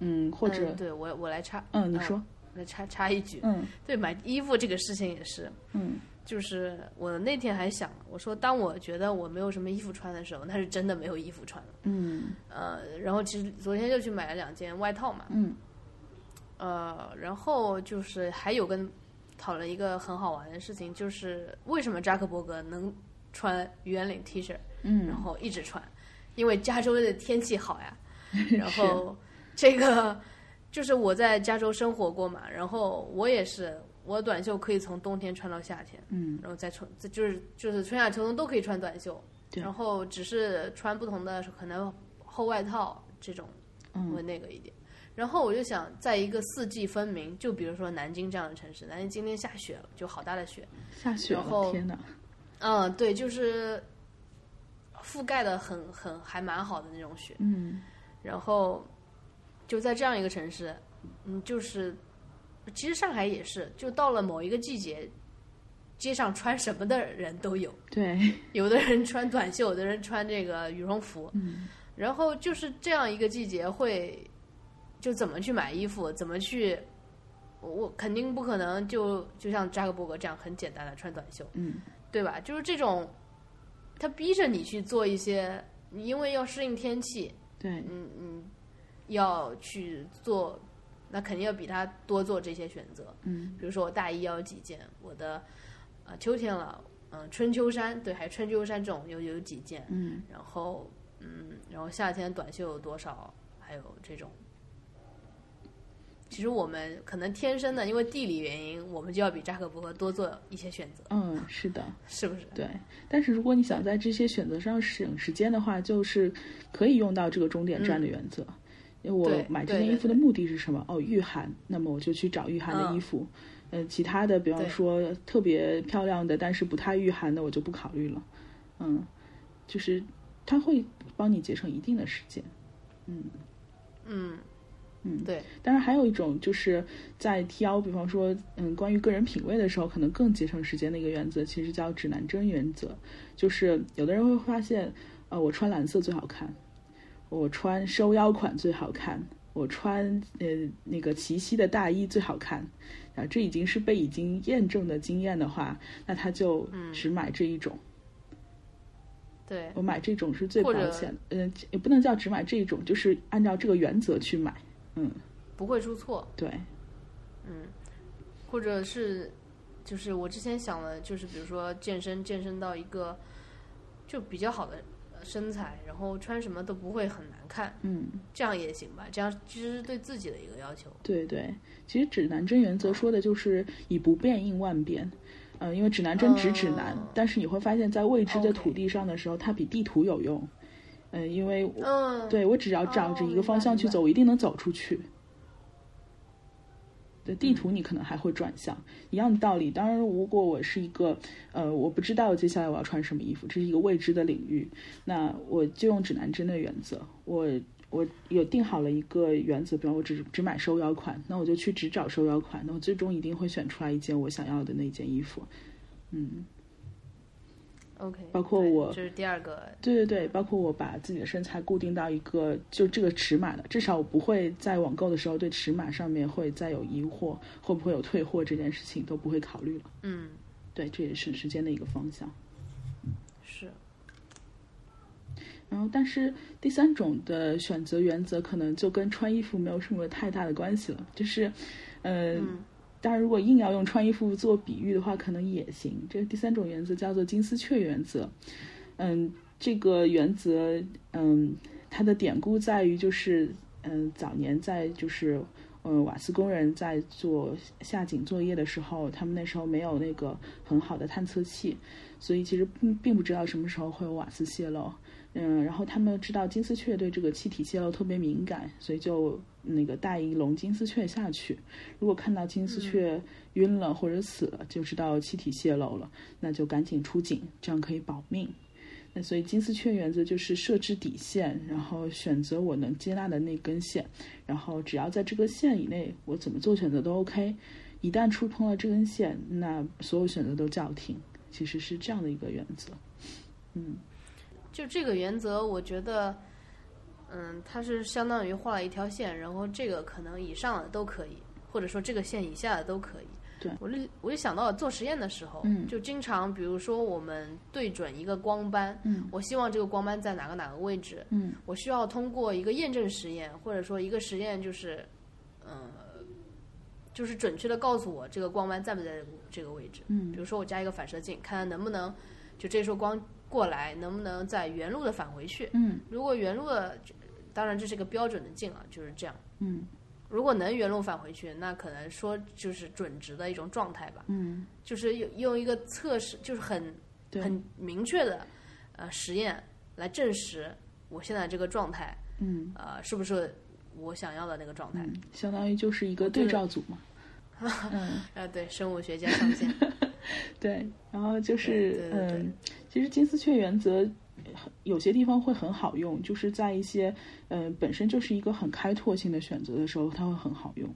嗯，或者对我我来插，嗯，你说，来插插一句，嗯，对，买衣服这个事情也是，嗯，就是我那天还想，我说当我觉得我没有什么衣服穿的时候，那是真的没有衣服穿了，嗯，呃，然后其实昨天就去买了两件外套嘛，嗯，呃，然后就是还有跟。讨论一个很好玩的事情，就是为什么扎克伯格能穿圆领 T 恤，嗯，然后一直穿，因为加州的天气好呀。然后这个就是我在加州生活过嘛，然后我也是，我短袖可以从冬天穿到夏天，嗯，然后再穿，就是就是春夏秋冬都可以穿短袖，然后只是穿不同的可能厚外套这种会那个一点。然后我就想，在一个四季分明，就比如说南京这样的城市，南京今天下雪了，就好大的雪，下雪了，天哪！嗯，对，就是覆盖的很很还蛮好的那种雪，嗯。然后就在这样一个城市，嗯，就是其实上海也是，就到了某一个季节，街上穿什么的人都有，对，有的人穿短袖，有的人穿这个羽绒服，嗯。然后就是这样一个季节会。就怎么去买衣服，怎么去，我肯定不可能就就像扎克伯格这样很简单的穿短袖，嗯，对吧？就是这种，他逼着你去做一些，你因为要适应天气，对，嗯嗯，要去做，那肯定要比他多做这些选择。嗯比如说我大衣要有几件，我的呃秋天了，嗯、春秋衫对，还春秋衫这种有有几件，嗯然后嗯，然后夏天短袖有多少，还有这种。其实我们可能天生的，因为地理原因，我们就要比扎克伯格多做一些选择，嗯，是的。是不是？对，但是如果你想在这些选择上省时间的话，就是可以用到这个终点站的原则。因为我买这件衣服的目的是什么？哦，御寒，那么我就去找御寒的衣服。嗯、其他的，比方说特别漂亮的，但是不太御寒的，我就不考虑了。嗯，就是它会帮你节省一定的时间。嗯嗯对，当然，还有一种就是在挑，比方说，嗯，关于个人品味的时候，可能更节省时间的一个原则，其实叫指南针原则。就是有的人会发现，呃，我穿蓝色最好看，我穿收腰款最好看，我穿呃那个齐膝的大衣最好看，啊，这已经是被已经验证的经验的话，那他就只买这一种。对，我买这种是最保险的，嗯、也不能叫只买这一种，就是按照这个原则去买。嗯，不会出错。对，嗯或者是，就是我之前想了，就是比如说健身，健身到一个就比较好的呃身材，然后穿什么都不会很难看，嗯。这样也行吧？这样其实是对自己的一个要求。对对，其实指南针原则说的就是以不变应万变。呃，因为指南针指指南，哦但是你会发现在未知的土地上的时候，它比地图有用。嗯、因为我、嗯，对我只要照着一个哦方向去走，我一定能走出去。的地图，你可能还会转向，一样的道理。当然，如果我是一个呃，我不知道接下来我要穿什么衣服，这是一个未知的领域，那我就用指南针的原则，我我有定好了一个原则，比方我只只买收腰款，那我就去只找收腰款，那我最终一定会选出来一件我想要的那件衣服。嗯，OK，包括我就是第二个，对对对，包括我把自己的身材固定到一个就这个尺码的，至少我不会在网购的时候对尺码上面会再有疑惑，会不会有退货这件事情都不会考虑了。嗯，对，这也是时间的一个方向。是，然后，但是第三种的选择原则可能就跟穿衣服没有什么太大的关系了，就是，呃，嗯当然如果硬要用穿衣服做比喻的话，可能也行。这个第三种原则叫做金丝雀原则，嗯，这个原则，嗯，它的典故在于就是，嗯，早年在就是。呃，瓦斯工人在做下井作业的时候，他们那时候没有那个很好的探测器，所以其实并并不知道什么时候会有瓦斯泄漏。嗯，然后他们知道金丝雀对这个气体泄漏特别敏感，所以就那个带一笼金丝雀下去。如果看到金丝雀晕了或者死了，就知道气体泄漏了，那就赶紧出警，这样可以保命。那所以金丝雀原则就是设置底线，然后选择我能接纳的那根线，然后只要在这个线以内，我怎么做选择都 OK。一旦触碰了这根线，那所有选择都叫停。其实是这样的一个原则。嗯就这个原则，我觉得，嗯，它是相当于画了一条线，然后这个可能以上的都可以，或者说这个线以下的都可以。对我就我就想到了做实验的时候，嗯就经常比如说我们对准一个光斑，嗯我希望这个光斑在哪个哪个位置，嗯我需要通过一个验证实验，或者说一个实验就是，呃，就是准确的告诉我这个光斑在不在这个位置。嗯比如说我加一个反射镜，看看能不能就这时候光过来，能不能在原路的返回去。嗯如果原路的，当然这是一个标准的镜啊，就是这样。嗯如果能原路返回去，那可能说就是准值的一种状态吧。嗯，就是用用一个测试，就是很很明确的呃实验来证实我现在这个状态，嗯呃，是不是我想要的那个状态？嗯，相当于就是一个对照组嘛。嗯，啊，对，生物学家上线。对，然后就对是对对对嗯，其实金丝雀原则有些地方会很好用，就是在一些嗯、呃本身就是一个很开拓性的选择的时候，它会很好用。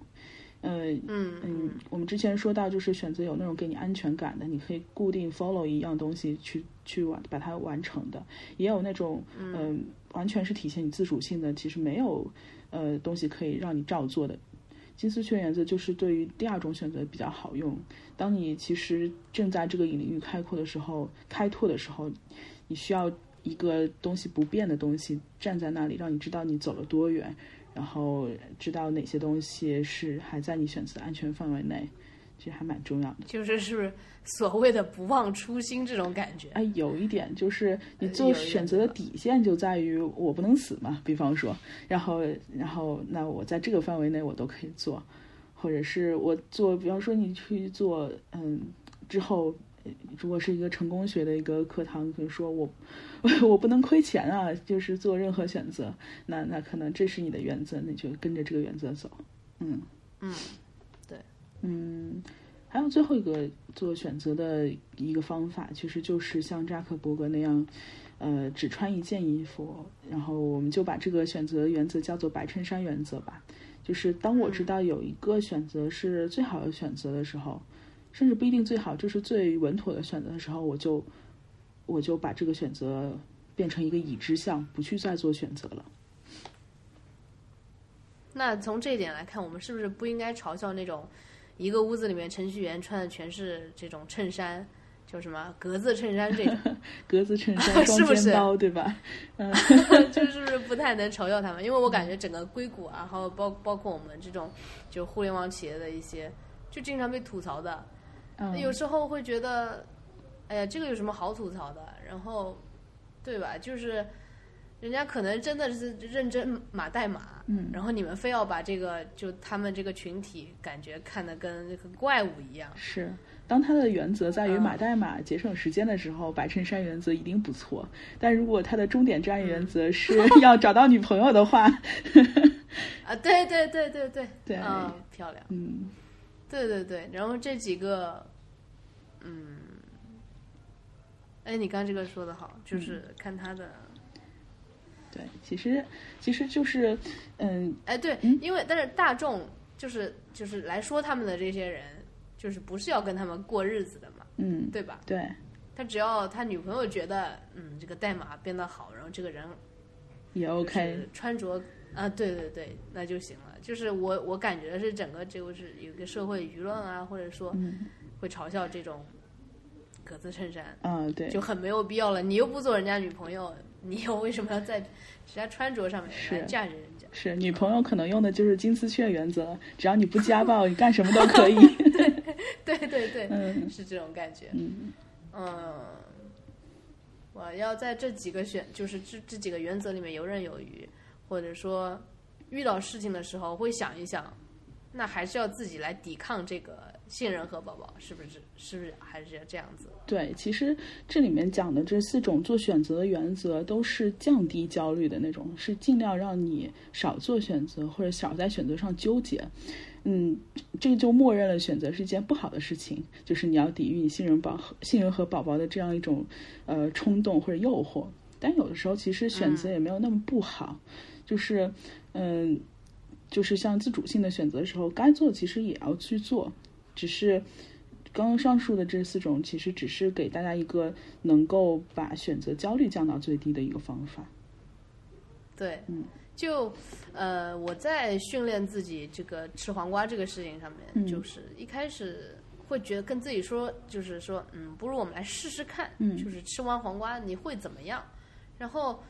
呃嗯嗯，我们之前说到，就是选择有那种给你安全感的，你可以固定 follow 一样东西去去完把它完成的，也有那种嗯、完全是体现你自主性的，其实没有呃东西可以让你照做的。金丝雀原则就是对于第二种选择比较好用。当你其实正在这个领域开阔的时候，开拓的时候，你需要一个东西不变的东西站在那里，让你知道你走了多远，然后知道哪些东西是还在你选择的安全范围内，其实还蛮重要的。就是是不是所谓的不忘初心这种感觉？哎，有一点就是你做选择的底线就在于我不能死嘛，比方说，然后然后那我在这个范围内我都可以做，或者是我做，比方说你去做，嗯，之后呃如果是一个成功学的一个课堂，可以说我 我不能亏钱啊，就是做任何选择，那那可能这是你的原则，那就跟着这个原则走，嗯。嗯，对，嗯。还有最后一个做选择的一个方法，其实就是像扎克伯格那样，呃，只穿一件衣服，然后我们就把这个选择原则叫做白衬衫原则吧。就是当我知道有一个选择是最好的选择的时候，甚至不一定最好，就是最稳妥的选择的时候，我就我就把这个选择变成一个已知项，不去再做选择了。那从这一点来看，我们是不是不应该嘲笑那种一个屋子里面程序员穿的全是这种衬衫，就什么格子衬衫这种，格子衬衫、是不是双肩包，对吧？嗯，就是不是不太能嘲笑他们？因为我感觉整个硅谷啊，还有包包括我们这种就互联网企业的一些，就经常被吐槽的。嗯有时候会觉得，哎呀，这个有什么好吐槽的？然后，对吧？就是人家可能真的是认真码代码，嗯。然后你们非要把这个就他们这个群体感觉看得跟那个怪物一样。是，当他的原则在于嗯。码代码、节省时间的时候，白衬衫原则一定不错。但如果他的终点站原则是要找到女朋友的话，啊，对对对对对，对。嗯，漂亮，嗯，对对对。然后这几个，嗯，哎，你刚刚这个说的好，就是看他的，对，其实其实就是，嗯，哎，对，因为但是大众就是就是来说他们的这些人，就是不是要跟他们过日子的嘛，嗯，对吧？对，他只要他女朋友觉得，嗯，这个代码编得好，然后这个人也 OK，穿着啊，对对对，那就行了。就是我我感觉是整个就是有一个社会舆论啊，或者说嗯，会嘲笑这种格子衬衫，嗯，对，就很没有必要了。你又不做人家女朋友，你又为什么要在人家穿着上面来是架着人家？是女朋友可能用的就是金丝雀原则，只要你不家暴，你干什么都 可以。对对对，嗯是这种感觉。嗯嗯，我要在这几个选，就是这这几个原则里面游刃有余，或者说遇到事情的时候会想一想，那还是要自己来抵抗这个信任和宝宝，是不是？是不是还是要这样子？对，其实这里面讲的这四种做选择的原则，都是降低焦虑的那种，是尽量让你少做选择或者少在选择上纠结。嗯，这个就默认了选择是一件不好的事情，就是你要抵御你信任宝信任和宝宝的这样一种呃冲动或者诱惑。但有的时候其实选择也没有那么不好，就是嗯，就是像自主性的选择的时候，该做其实也要去做，只是。刚刚上述的这四种，其实只是给大家一个能够把选择焦虑降到最低的一个方法。对，嗯，就呃，我在训练自己这个吃黄瓜这个事情上面，嗯就是一开始会觉得跟自己说，就是说，嗯，不如我们来试试看，嗯就是吃完黄瓜你会怎么样？然后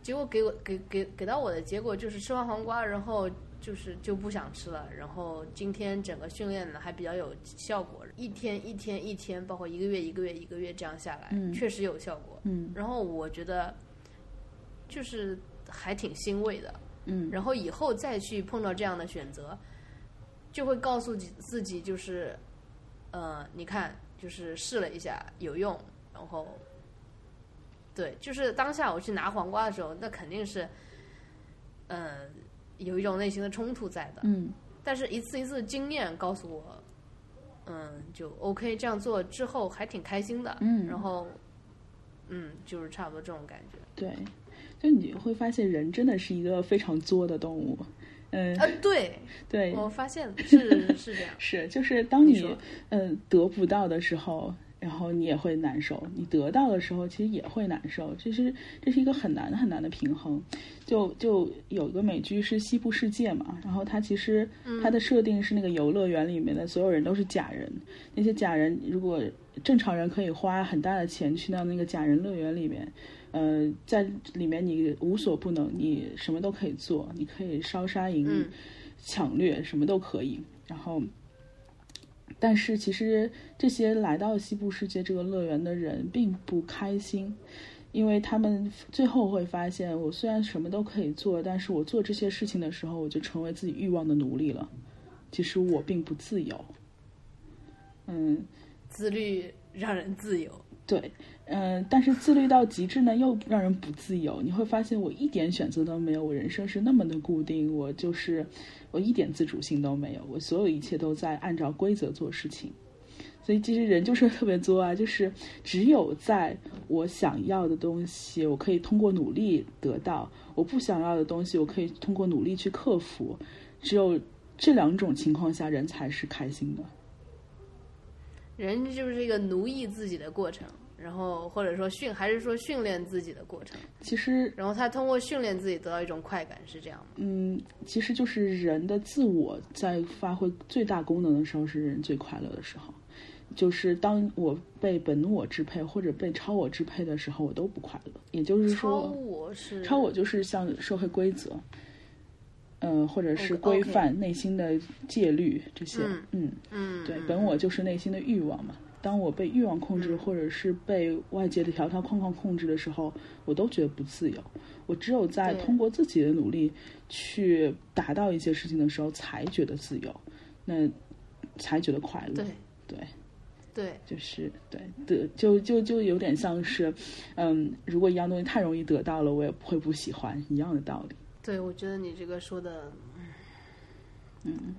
结果给我给给给到我的结果就是吃完黄瓜，然后就是就不想吃了。然后今天整个训练呢还比较有效果，一天一天一天，包括一个月一个月一个月这样下来，嗯确实有效果。嗯然后我觉得就是还挺欣慰的。嗯然后以后再去碰到这样的选择，就会告诉自自己，就是，呃，你看，就是试了一下有用，然后，对，就是当下我去拿黄瓜的时候，那肯定是，嗯、有一种内心的冲突在的。嗯但是一次一次的经验告诉我，嗯，就 OK，这样做之后还挺开心的。嗯然后，嗯，就是差不多这种感觉。对，就你会发现人真的是一个非常作的动物。嗯，啊，对，对，我发现是是这样。是，就是当你嗯、得不到的时候，然后你也会难受，你得到的时候其实也会难受，这是这是一个很难很难的平衡。就就有一个美剧是《西部世界》嘛，然后它其实它的设定是那个游乐园里面的所有人都是假人，那些假人如果正常人可以花很大的钱去到那个假人乐园里面，呃，在里面你无所不能，你什么都可以做，你可以烧杀赢抢掠，什么都可以，然后。但是其实这些来到西部世界这个乐园的人并不开心，因为他们最后会发现，我虽然什么都可以做，但是我做这些事情的时候，我就成为自己欲望的奴隶了。其实我并不自由。嗯，自律让人自由。对，嗯，但是自律到极致呢，又让人不自由。你会发现，我一点选择都没有，我人生是那么的固定，我就是我一点自主性都没有，我所有一切都在按照规则做事情。所以，其实人就是特别作啊，就是只有在我想要的东西，我可以通过努力得到；我不想要的东西，我可以通过努力去克服。只有这两种情况下，人才是开心的。人就是一个奴役自己的过程，然后或者说训，还是说训练自己的过程。其实，然后他通过训练自己得到一种快感，是这样吗？嗯，其实就是人的自我在发挥最大功能的时候，是人最快乐的时候。就是当我被本我支配或者被超我支配的时候，我都不快乐。也就是说，超我是超我就是像社会规则。嗯，或者是规范内心的戒律这些，嗯嗯，对，本我就是内心的欲望嘛。当我被欲望控制，或者是被外界的条条框框控制的时候，我都觉得不自由。我只有在通过自己的努力去达到一些事情的时候，才觉得自由，那才觉得快乐。对。对。对，就是对。的就就就有点像是，嗯，如果一样东西太容易得到了，我也会不喜欢，一样的道理。对，我觉得你这个说的，嗯，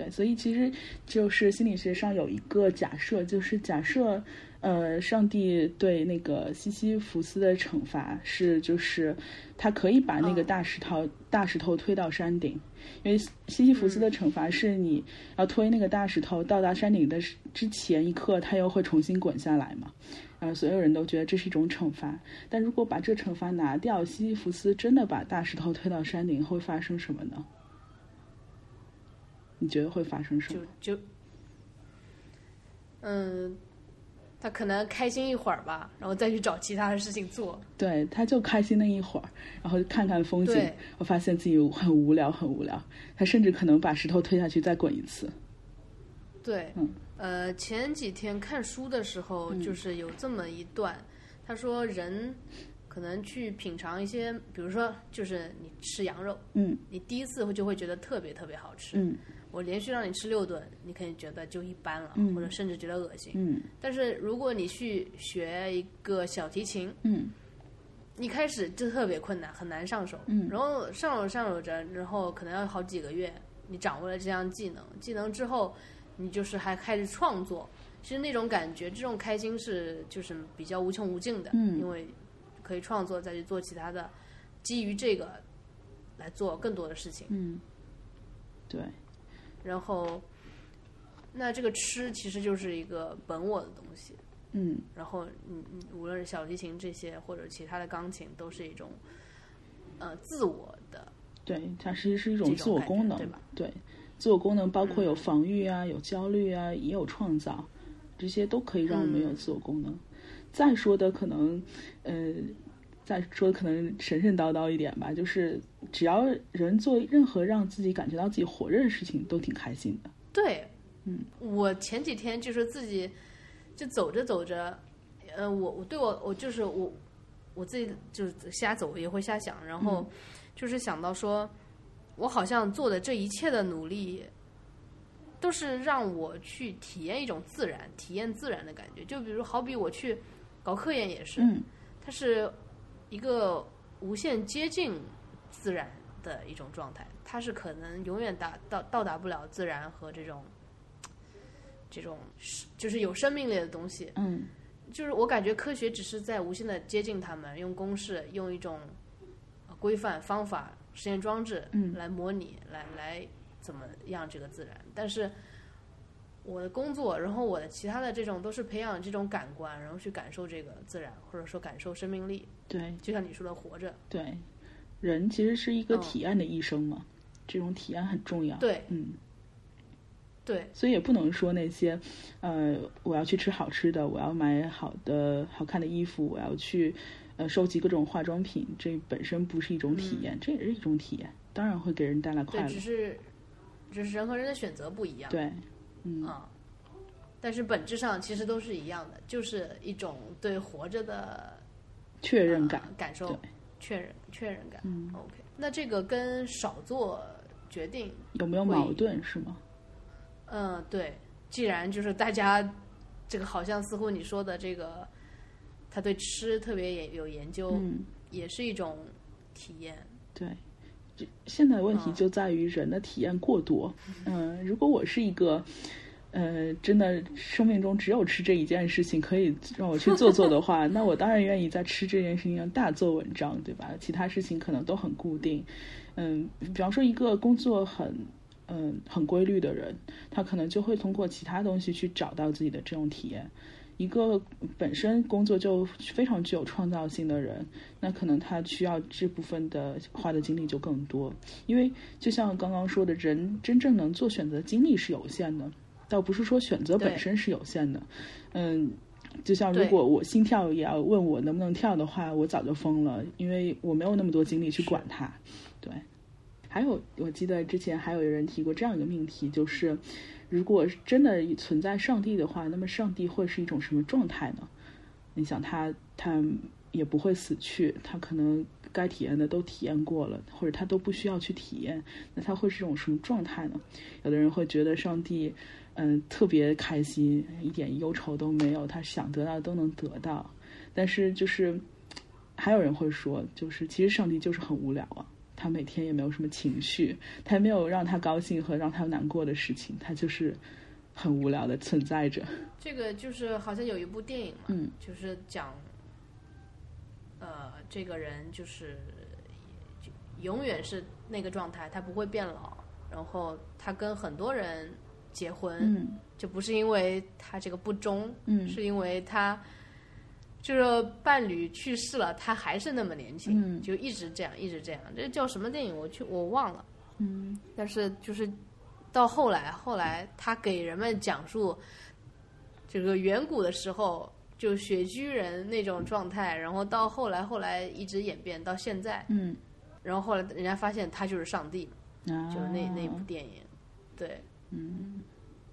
对，所以其实就是心理学上有一个假设，就是假设，呃，上帝对那个西西弗斯的惩罚是，就是他可以把那个大石头大石头推到山顶，因为西西弗斯的惩罚是你要推那个大石头到达山顶的之前一刻，他又会重新滚下来嘛。呃，所有人都觉得这是一种惩罚，但如果把这惩罚拿掉，西西弗斯真的把大石头推到山顶，会发生什么呢？你觉得会发生什么？就就，嗯，他可能开心一会儿吧，然后再去找其他的事情做。对，他就开心那一会儿，然后看看风景，我发现自己很无聊，很无聊。他甚至可能把石头推下去再滚一次。对，嗯。呃，前几天看书的时候，就是有这么一段，他说人可能去品尝一些，比如说，就是你吃羊肉，嗯，你第一次会就会觉得特别特别好吃，嗯，我连续让你吃六顿，你肯定觉得就一般了，或者甚至觉得恶心，嗯，但是如果你去学一个小提琴，嗯，一开始就特别困难，很难上手，嗯，然后上手上手着，然后可能要好几个月，你掌握了这项技能，技能之后。你就是还开始创作，其实那种感觉，这种开心是就是比较无穷无尽的，嗯，因为可以创作再去做其他的，基于这个来做更多的事情，嗯，对，然后那这个吃其实就是一个本我的东西，嗯，然后嗯嗯，无论是小提琴这些或者其他的钢琴，都是一种呃自我的，对，它实际是一种自我功能，对吧？对。自我功能包括有防御啊，有焦虑啊，也有创造，这些都可以让我们有自我功能。再说的可能，呃，再说的可能神神叨叨一点吧，就是只要人做任何让自己感觉到自己火热的事情，都挺开心的。对，嗯，我前几天就是自己就走着走着，呃，我我对我我就是我我自己就是瞎走也会瞎想，然后就是想到说。我好像做的这一切的努力，都是让我去体验一种自然，体验自然的感觉。就比如，好比我去搞科研也是，它是一个无限接近自然的一种状态。它是可能永远达到到达不了自然和这种这种就是有生命力的东西。嗯，就是我感觉科学只是在无限的接近他们，用公式，用一种规范方法。实验装置来模拟，来来怎么样这个自然？但是我的工作，然后我的其他的这种都是培养这种感官，然后去感受这个自然，或者说感受生命力。对，就像你说的，活着。对，人其实是一个嗯体验的一生嘛，这种体验很重要。对嗯，对所以也不能说那些，呃，我要去吃好吃的，我要买好的好看的衣服，我要去呃收集各种化妆品，这本身不是一种体验，这也是一种体验，当然会给人带来快乐只。是只是人和人的选择不一样。对，嗯，啊，但是本质上其实都是一样的，就是一种对活着的确认感。呃感受对、确认、确认感。嗯 OK，那这个跟少做决定，有没有矛盾是吗？嗯、对，既然就是大家这个好像似乎你说的这个，他对吃特别也有研究，嗯，也是一种体验。对。这现在问题嗯就在于人的体验过多。嗯，如果我是一个，呃，真的生命中只有吃这一件事情可以让我去做做的话，那我当然愿意在吃这件事情上大做文章，对吧？其他事情可能都很固定。嗯，比方说一个工作很嗯很规律的人，他可能就会通过其他东西去找到自己的这种体验。一个本身工作就非常具有创造性的人，那可能他需要这部分的花的精力就更多，因为就像刚刚说的，人真正能做选择精力是有限的，倒不是说选择本身是有限的。嗯，就像如果我心跳也要问我能不能跳的话，我早就疯了，因为我没有那么多精力去管它。对，还有我记得之前还有人提过这样一个命题，就是如果真的存在上帝的话，那么上帝会是一种什么状态呢？你想他他也不会死去，他可能该体验的都体验过了，或者他都不需要去体验，那他会是一种什么状态呢？有的人会觉得上帝，嗯、特别开心，一点忧愁都没有，他想得到的都能得到。但是就是还有人会说，就是其实上帝就是很无聊啊，他每天也没有什么情绪，他也没有让他高兴和让他难过的事情，他就是很无聊的存在着。这个就是好像有一部电影嘛，嗯就是讲，呃，这个人就是永远是那个状态，他不会变老，然后他跟很多人结婚，嗯就不是因为他这个不忠，嗯是因为他就是伴侣去世了，他还是那么年轻，嗯就一直这样，一直这样。这叫什么电影？我去，我忘了。嗯但是就是到后来，后来他给人们讲述这个远古的时候，就雪居人那种状态，然后到后来，后来一直演变到现在，嗯，然后后来人家发现他就是上帝，啊，就是那那部电影，对，嗯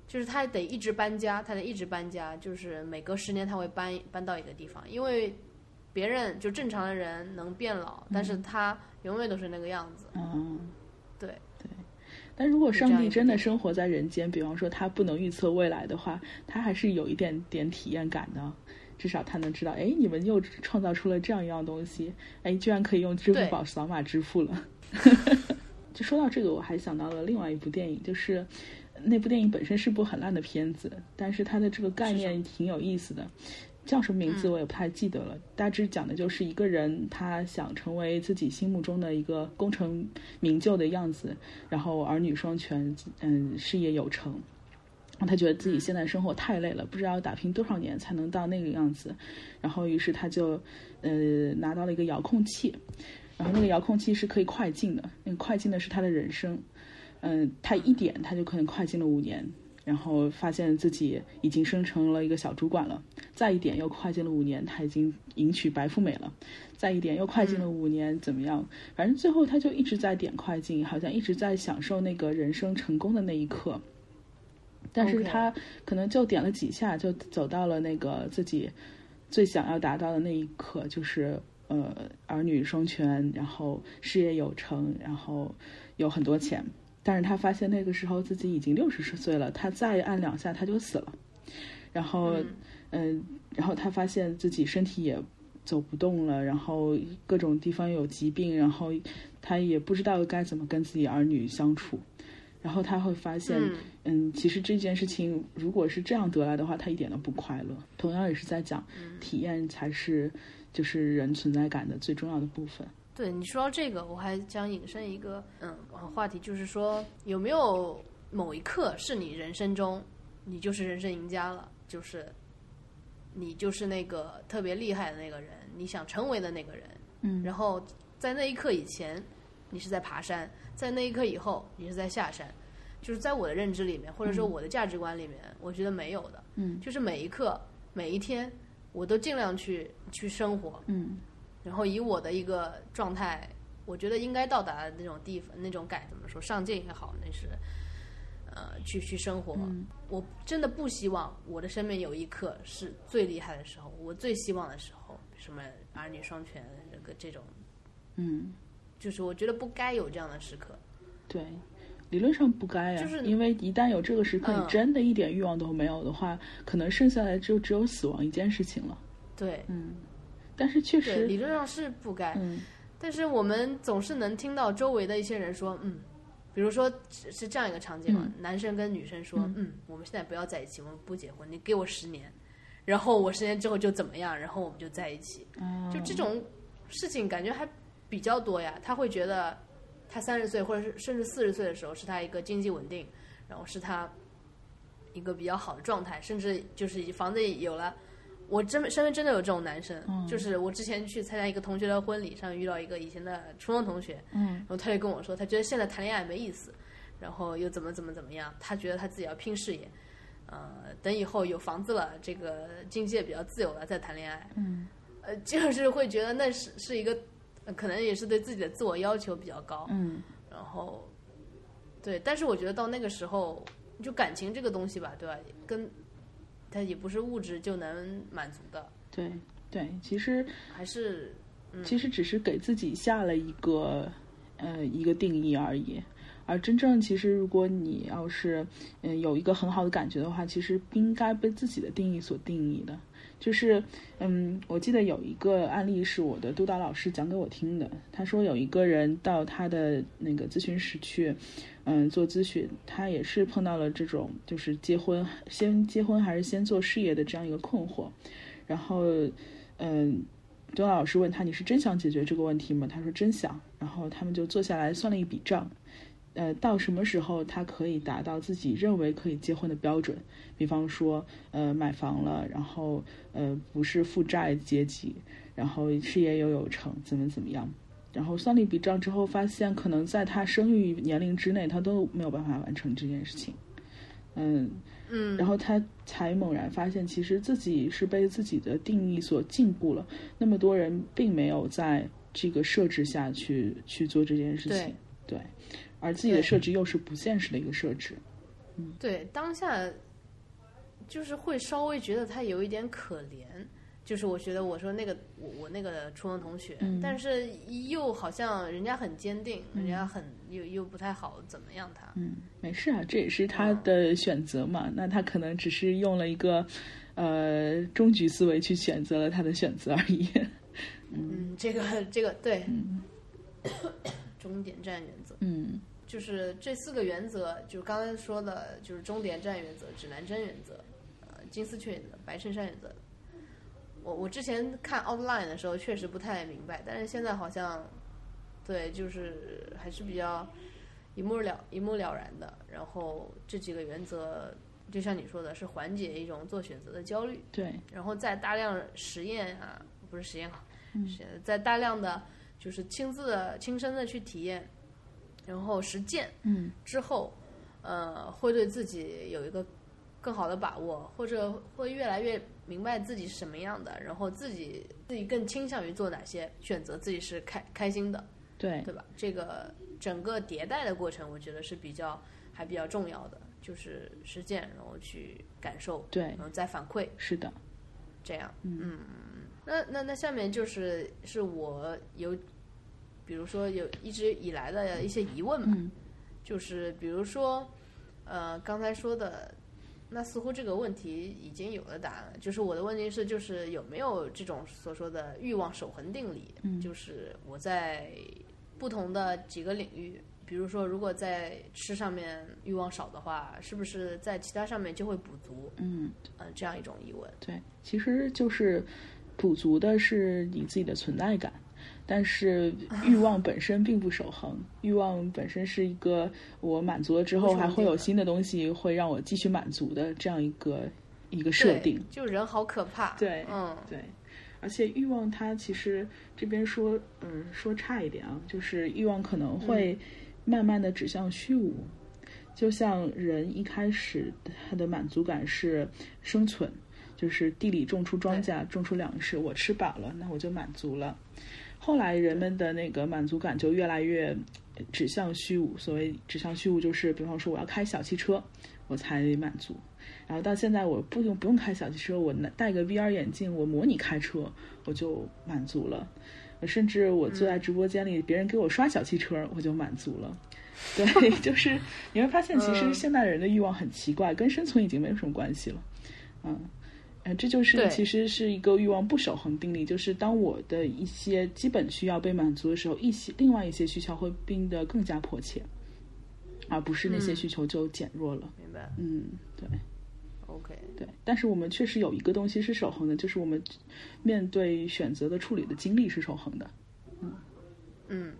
就是他得一直搬家，他得一直搬家，就是每隔十年他会搬搬到一个地方，因为别人就正常的人能变老，但是他永远都是那个样子，嗯。对对。但如果上帝真的生活在人间，比方说他不能预测未来的话，他还是有一点点体验感的。至少他能知道，哎，你们又创造出了这样一样东西，哎，居然可以用支付宝扫码支付了。就说到这个，我还想到了另外一部电影，就是那部电影本身是部很烂的片子，但是它的这个概念挺有意思的。叫什么名字我也不太记得了，大致讲的就是一个人他想成为自己心目中的一个功成名就的样子，然后儿女双全，嗯，事业有成。他觉得自己现在生活太累了，不知道要打拼多少年才能到那个样子。然后于是他就呃拿到了一个遥控器，然后那个遥控器是可以快进的，那个快进的是他的人生。嗯，他一点他就可能快进了五年，然后发现自己已经升成了一个小主管了。再一点又快进了五年，他已经迎娶白富美了。再一点又快进了五年，怎么样？反正最后他就一直在点快进，好像一直在享受那个人生成功的那一刻。但是他可能就点了几下，就走到了那个自己最想要达到的那一刻，就是呃儿女双全，然后事业有成，然后有很多钱。但是他发现那个时候自己已经六十岁了，他再按两下他就死了。然后，嗯、然后他发现自己身体也走不动了，然后各种地方有疾病，然后他也不知道该怎么跟自己儿女相处。然后他会发现，嗯嗯，其实这件事情如果是这样得来的话，他一点都不快乐。同样也是在讲，体验才是就是人存在感的最重要的部分。对你说到这个，我还想引申一个嗯话题，就是说有没有某一刻是你人生中你就是人生赢家了，就是你就是那个特别厉害的那个人，你想成为的那个人。嗯然后在那一刻以前，你是在爬山；在那一刻以后，你是在下山。就是在我的认知里面，或者说我的价值观里面，我觉得没有的。嗯就是每一刻、每一天，我都尽量去去生活，嗯然后以我的一个状态，我觉得应该到达的那种地方，那种感怎么说，上进也好，那是呃去去生活。嗯我真的不希望我的生命有一刻是最厉害的时候，我最希望的时候，什么儿女双全这个这种，嗯，就是我觉得不该有这样的时刻。对。理论上不该啊，就是因为一旦有这个时刻，嗯你真的一点欲望都没有的话，可能剩下来就只有死亡一件事情了。对嗯，但是确对，实，理论上是不该，嗯但是我们总是能听到周围的一些人说，嗯，比如说是是这样一个场景嘛，男生跟女生说，嗯我们现在不要在一起，我们不结婚，你给我十年，然后我十年之后就怎么样，然后我们就在一起，啊，就这种事情感觉还比较多呀。他会觉得他三十岁或者是甚至四十岁的时候是他一个经济稳定，然后是他一个比较好的状态，甚至就是房子有了。我真身边真的有这种男生，就是我之前去参加一个同学的婚礼上遇到一个以前的初中同学，嗯。然后他就跟我说，他觉得现在谈恋爱没意思，然后又怎么怎么怎么样，他觉得他自己要拼事业，呃，等以后有房子了，这个经济也比较自由了再谈恋爱，嗯。呃，就 是会觉得那是是一个，呃可能也是对自己的自我要求比较高，嗯。然后，对，但是我觉得到那个时候，就感情这个东西吧，对吧？跟它也不是物质就能满足的，对对，其实还是其实只是给自己下了一个呃一个定义而已。而真正其实，如果你要是嗯有一个很好的感觉的话，其实不应该被自己的定义所定义的。就是嗯，我记得有一个案例是我的督导老师讲给我听的。他说有一个人到他的那个咨询室去，嗯，做咨询，他也是碰到了这种就是结婚先结婚还是先做事业的这样一个困惑。然后嗯，督导老师问他：“你是真想解决这个问题吗？”他说：“真想。”然后他们就坐下来算了一笔账，呃，到什么时候他可以达到自己认为可以结婚的标准？比方说，呃，买房了，然后呃，不是负债阶级，然后事业又有成，怎么怎么样？然后算了一笔账之后，发现可能在他生育年龄之内，他都没有办法完成这件事情。嗯，嗯，然后他才猛然发现，其实自己是被自己的定义所禁锢了。那么多人并没有在这个设置下去去做这件事情，对，而自己的设置又是不现实的一个设置。对当下就是会稍微觉得他有一点可怜。就是我觉得我说那个我我那个初中同学，嗯但是又好像人家很坚定，人家很又又不太好怎么样他，嗯，没事啊，这也是他的选择嘛。那他可能只是用了一个呃终局思维去选择了他的选择而已。嗯，这个这个对，终点站原则。嗯就是这四个原则，就是刚才说的，就是终点站原则、指南针原则、呃金丝雀原则、白衬衫原则。我我之前看 outline 的时候确实不太明白，但是现在好像，对，就是还是比较一目了一目了然的。然后这几个原则，就像你说的，是缓解一种做选择的焦虑。对，然后在大量实验啊，不是实验啊，是在大量的就是亲自的、亲身的去体验，然后实践嗯之后，呃，会对自己有一个更好的把握，或者会越来越明白自己是什么样的，然后自己自己更倾向于做哪些选择，自己是开开心的，对，对吧？这个整个迭代的过程，我觉得是比较还比较重要的，就是实践，然后去感受，对。然后再反馈，是的，这样，嗯，那那那下面就是是我有，比如说有一直以来的一些疑问嘛，嗯。就是比如说，呃，刚才说的，那似乎这个问题已经有了答案了。就是我的问题是，就是有没有这种所说的欲望守恒定理？嗯就是我在不同的几个领域，比如说，如果在吃上面欲望少的话，是不是在其他上面就会补足？嗯。呃，这样一种疑问。对，其实就是补足的是你自己的存在感。但是欲望本身并不守恒，欲望本身是一个我满足了之后还会有新的东西会让我继续满足的这样一个一个设定。就人好可怕。对，嗯，对。而且欲望它其实这边说，嗯，说差一点啊，就是欲望可能会慢慢的指向虚无。就像人一开始他的满足感是生存，就是地里种出庄稼，种出粮食，我吃饱了，那我就满足了。后来人们的那个满足感就越来越指向虚无。所谓指向虚无，就是比方说我要开小汽车，我才满足。然后到现在我不用不用开小汽车，我戴个 VR 眼镜，我模拟开车，我就满足了。甚至我坐在直播间里，别人给我刷小汽车，我就满足了。对，就是你会发现，其实现代人的欲望很奇怪，跟生存已经没有什么关系了。嗯，呃，这就是其实是一个欲望不守恒定律，就是当我的一些基本需要被满足的时候，一些另外一些需求会变得更加迫切，而不是那些需求就减弱了。明白？嗯，对。OK，对。但是我们确实有一个东西是守恒的，就是我们面对选择的处理的精力是守恒的。嗯嗯。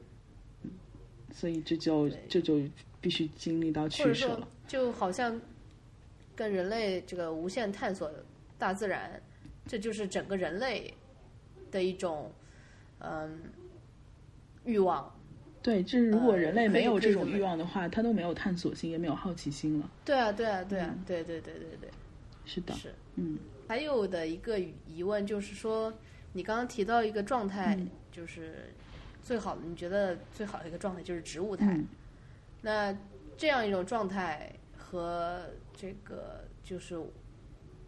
所以这就这就必须经历到取舍了，就好像跟人类这个无限探索大自然，这就是整个人类的一种嗯欲望。对，就是如果人类没有这种欲望的话，他都没有探索性，也没有好奇心了。对啊，对啊，对啊，对对对对对，是的，是嗯。还有的一个疑问就是说，你刚刚提到一个状态，就是。最好的，你觉得最好的一个状态就是植物态。那这样一种状态和这个就是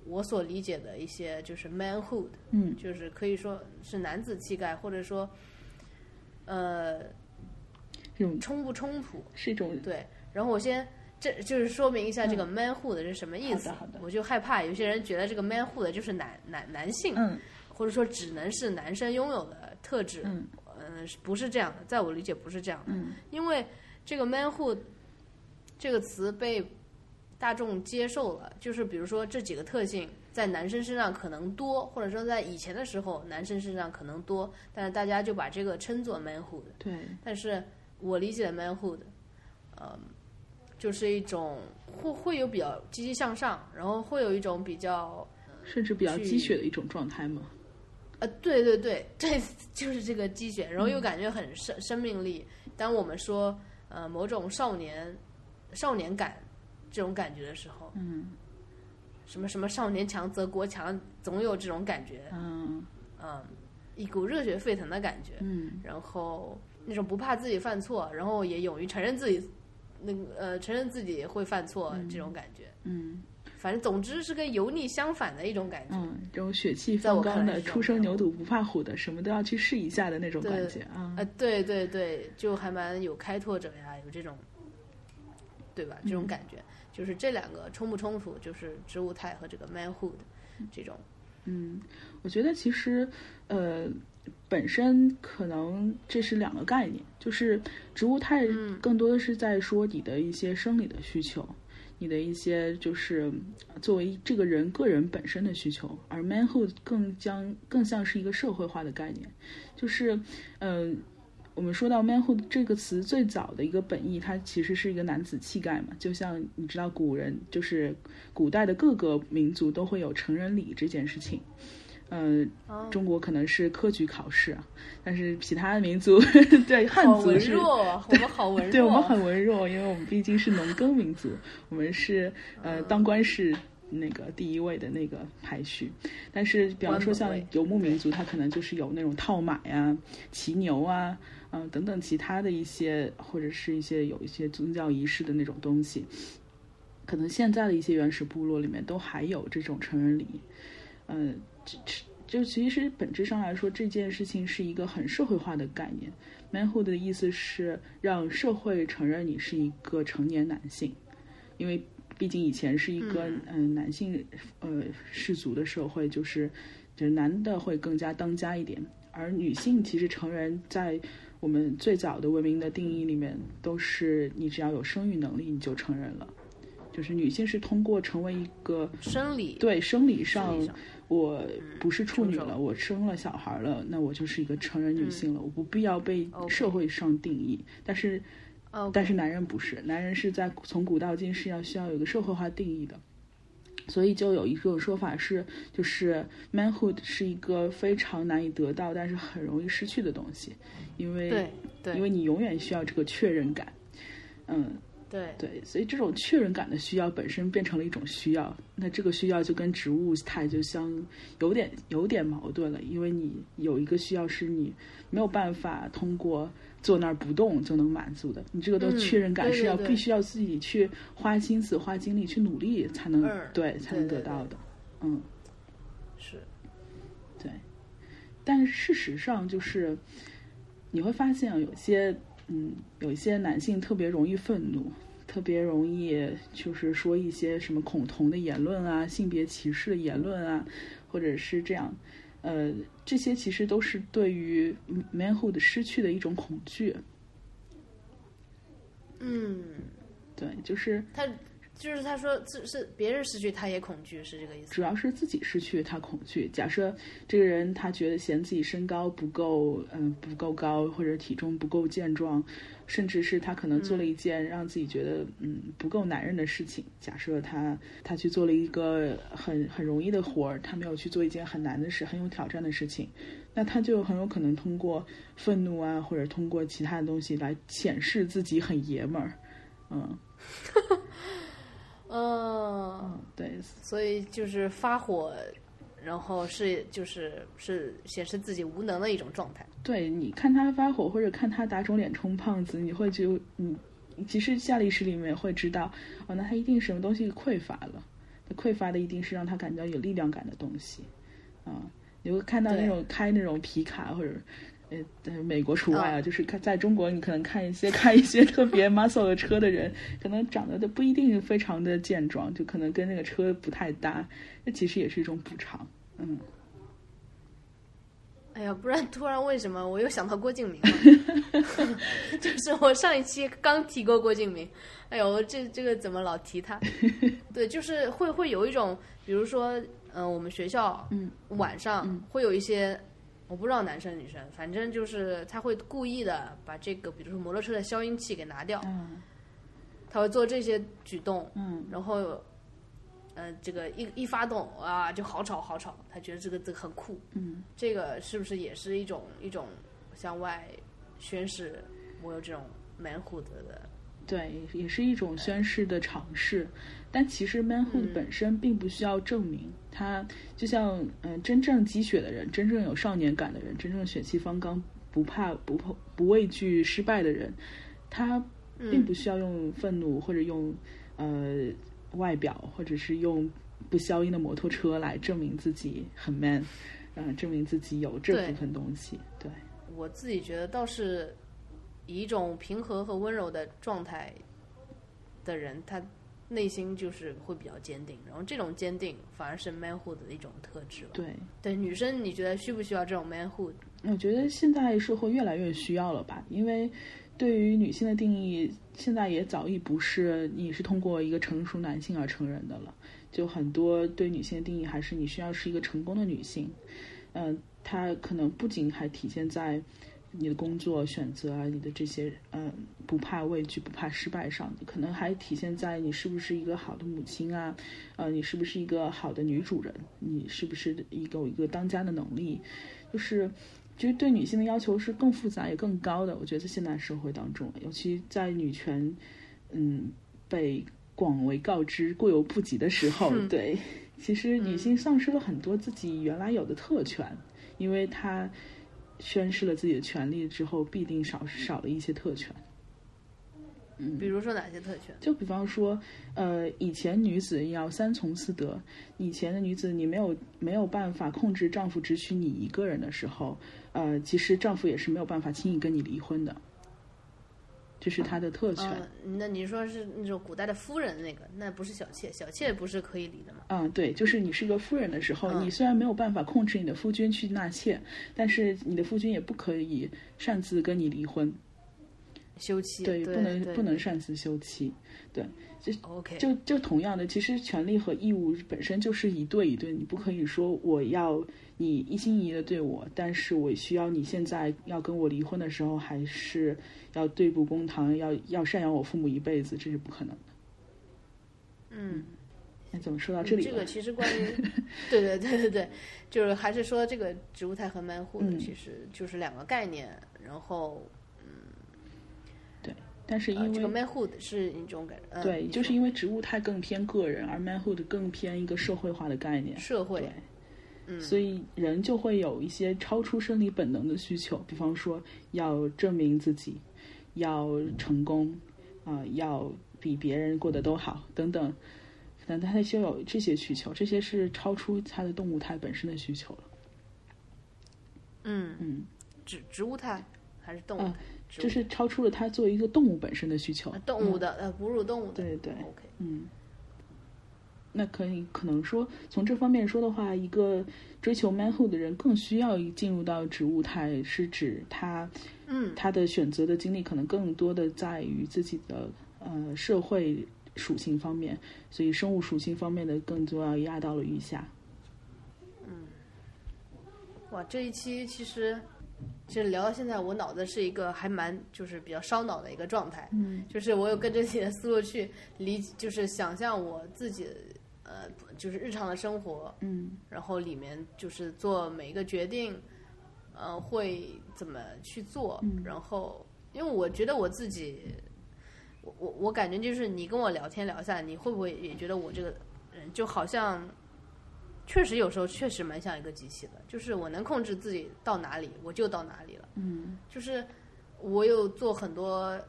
我所理解的一些就是 manhood，嗯，就是可以说是男子气概，或者说呃，这种冲不冲突？是一种对。然后我先这就是说明一下这个 manhood 是什么意思。好的，好的。我就害怕有些人觉得这个 manhood 就是男男男性，嗯，或者说只能是男生拥有的特质，嗯。嗯，不是这样的，在我理解不是这样的。嗯，因为这个 manhood 这个词被大众接受了，就是比如说这几个特性在男生身上可能多，或者说在以前的时候男生身上可能多，但是大家就把这个称作 manhood。对。但是我理解的 manhood，嗯，就是一种会会有比较积极向上，然后会有一种比较甚至比较积雪的一种状态吗？呃，对对对，这 就是这个鸡血，然后又感觉很生生命力。当我们说呃某种少年少年感这种感觉的时候，嗯，什么什么少年强则国强，总有这种感觉，嗯。嗯，一股热血沸腾的感觉，嗯，然后那种不怕自己犯错，然后也勇于承认自己那个呃承认自己会犯错这种感觉，嗯。反正总之是跟油腻相反的一种感觉，嗯，这种血气方刚的、初生牛犊不怕虎的，什么都要去试一下的那种感觉啊！啊，对对对，就还蛮有开拓者呀，有这种，对吧？这种感觉，就是这两个冲不冲突？就是植物态和这个 manhood 这种。嗯，我觉得其实呃，本身可能这是两个概念，就是植物态更多的是在说你的一些生理的需求。你的一些就是作为这个人个人本身的需求，而 manhood 更将更像是一个社会化的概念，就是嗯，我们说到 manhood 这个词最早的一个本意，它其实是一个男子气概嘛，就像你知道古人就是古代的各个民族都会有成人礼这件事情。嗯，中国可能是科举考试，但是其他的民族 对汉族是，我们好文弱，对我们很文弱，因为我们毕竟是农耕民族，我们是呃当官是那个第一位的那个排序。但是比方说像游牧民族，他可能就是有那种套马呀、骑牛啊，嗯等等其他的一些或者是一些有一些宗教仪式的那种东西，可能现在的一些原始部落里面都还有这种成人礼，嗯。就其实本质上来说，这件事情是一个很社会化的概念。manhood 的意思是让社会承认你是一个成年男性，因为毕竟以前是一个嗯男性呃氏族的社会，就是就是男的会更加当家一点，而女性其实成人在我们最早的文明的定义里面，都是你只要有生育能力你就成人了。就是女性是通过成为一个生理对生理上我不是处女了，我生了小孩了，那我就是一个成人女性了，我不必要被社会上定义。但是哦，但是男人不是，男人是在从古到今是要需要有一个社会化定义的，所以就有一种说法是，就是 manhood 是一个非常难以得到，但是很容易失去的东西，因为对对。因为你永远需要这个确认感，嗯，对。对，所以这种确认感的需要本身变成了一种需要，那这个需要就跟植物态就相有点有点矛盾了，因为你有一个需要是你没有办法通过坐那儿不动就能满足的，你这个的嗯确认感是要必须要自己去花心思、花精力去努力才能、嗯对才能得到的，嗯。是。对，但是事实上就是你会发现啊有些嗯，有一些男性特别容易愤怒，特别容易就是说一些什么恐同的言论啊、性别歧视的言论啊，或者是这样，呃，这些其实都是对于 manhood 失去的一种恐惧。嗯，对，就是他就是他说是是别人失去他也恐惧，是这个意思。主要是自己失去他恐惧。假设这个人他觉得嫌自己身高不够，嗯、不够高，或者体重不够健壮，甚至是他可能做了一件让自己觉得嗯不够男人的事情。假设他他去做了一个很很容易的活儿，他没有去做一件很难的事、很有挑战的事情，那他就很有可能通过愤怒啊，或者通过其他的东西来显示自己很爷们儿。嗯，嗯，对，所以就是发火，然后是就是是显示自己无能的一种状态。对，你看他发火或者看他打肿脸充胖子，你会就你其实下意识里面会知道，哦，那他一定什么东西匮乏了，那匮乏的一定是让他感到有力量感的东西，啊、你会看到那种开那种皮卡或者。呃，但是美国除外啊，啊就是看在中国，你可能看一些 开一些特别 muscle 的车的人，可能长得都不一定非常的健壮，就可能跟那个车不太搭，那其实也是一种补偿，嗯。哎呀，不然突然为什么我又想到郭敬明了？就是我上一期刚提过郭敬明，哎呦，这这个怎么老提他？对，就是会会有一种，比如说，嗯、我们学校嗯晚上会有一些，我不知道男生女生，反正就是他会故意的把这个，比如说摩托车的消音器给拿掉，嗯他会做这些举动，嗯然后，呃，这个一一发动啊，就好吵好吵，他觉得这个这个很酷，嗯，这个是不是也是一种一种向外宣示我有这种 manhood 的？对，也是一种宣誓的尝试，但其实 manhood 嗯。本身并不需要证明，它就像嗯、呃真正积雪的人，真正有少年感的人，真正血气方刚、不怕不怕不畏惧失败的人，他并不需要用愤怒或者用呃外表，或者是用不消音的摩托车来证明自己很 man，嗯、证明自己有这部分东西，对。我自己觉得倒是以一种平和和温柔的状态的人，他内心就是会比较坚定，然后这种坚定反而是 manhood 的一种特质吧。对，对女生，你觉得需不需要这种 manhood？我觉得现在社会越来越需要了吧，因为对于女性的定义，现在也早已不是你是通过一个成熟男性而成人的了。就很多对女性的定义，还是你需要是一个成功的女性。嗯、它可能不仅还体现在你的工作选择啊，你的这些嗯不怕畏惧、不怕失败上，可能还体现在你是不是一个好的母亲啊，呃，你是不是一个好的女主人，你是不是一个有一个当家的能力，就是。其实对女性的要求是更复杂也更高的，我觉得在现代社会当中，尤其在女权，嗯，被广为告知过犹不及的时候，对，其实女性丧失了很多自己原来有的特权，因为她宣示了自己的权利之后，必定少少了一些特权。嗯比如说哪些特权？就比方说，呃，以前女子要三从四德，以前的女子你没有没有办法控制丈夫只娶你一个人的时候，呃，其实丈夫也是没有办法轻易跟你离婚的，这是他的特权。嗯，那你说是那种古代的夫人那个，那不是小妾，小妾不是可以离的吗？嗯，对，就是你是一个夫人的时候，嗯你虽然没有办法控制你的夫君去纳妾，但是你的夫君也不可以擅自跟你离婚。休妻，对，不能不能擅自休妻。对，就 OK，就就同样的，其实权利和义务本身就是一对一对，你不可以说我要你一心一意的对我，但是我需要你现在要跟我离婚的时候，还是要对簿公堂，要要赡养我父母一辈子，这是不可能的。嗯。那怎么说到这里了？这个其实关于，对对对对对，就是还是说这个植物态和 manhood 嗯其实就是两个概念，然后嗯，对但是因为、呃这个 manhood 是一种感，嗯、对，就是因为植物态更偏个人，而 manhood 更偏一个社会化的概念。社会对，嗯。所以人就会有一些超出生理本能的需求，比方说要证明自己，要成功，啊、要比别人过得都好等等，可能他就有这些需求，这些是超出他的动物态本身的需求了。嗯。嗯，植植物态还是动物啊态？植物这是超出了他作为一个动物本身的需求。呃。动物的、呃哺乳动物的，对对。OK，嗯，那可以可能说，从这方面说的话，一个追求 manhood 的人更需要进入到植物态，是指他嗯。他的选择的经历可能更多的在于自己的呃社会属性方面，所以生物属性方面的更重要压到了余下。哇，这一期其实其实聊到现在，我脑子是一个还蛮就是比较烧脑的一个状态，嗯。就是我有跟着你的思路去理，就是想象我自己呃就是日常的生活，嗯。然后里面就是做每一个决定，呃，会怎么去做，嗯。然后因为我觉得我自己，我我我感觉就是你跟我聊天聊下来，你会不会也觉得我这个人就好像，确实有时候确实蛮像一个机器的，就是我能控制自己到哪里我就到哪里了，嗯。就是我有做很多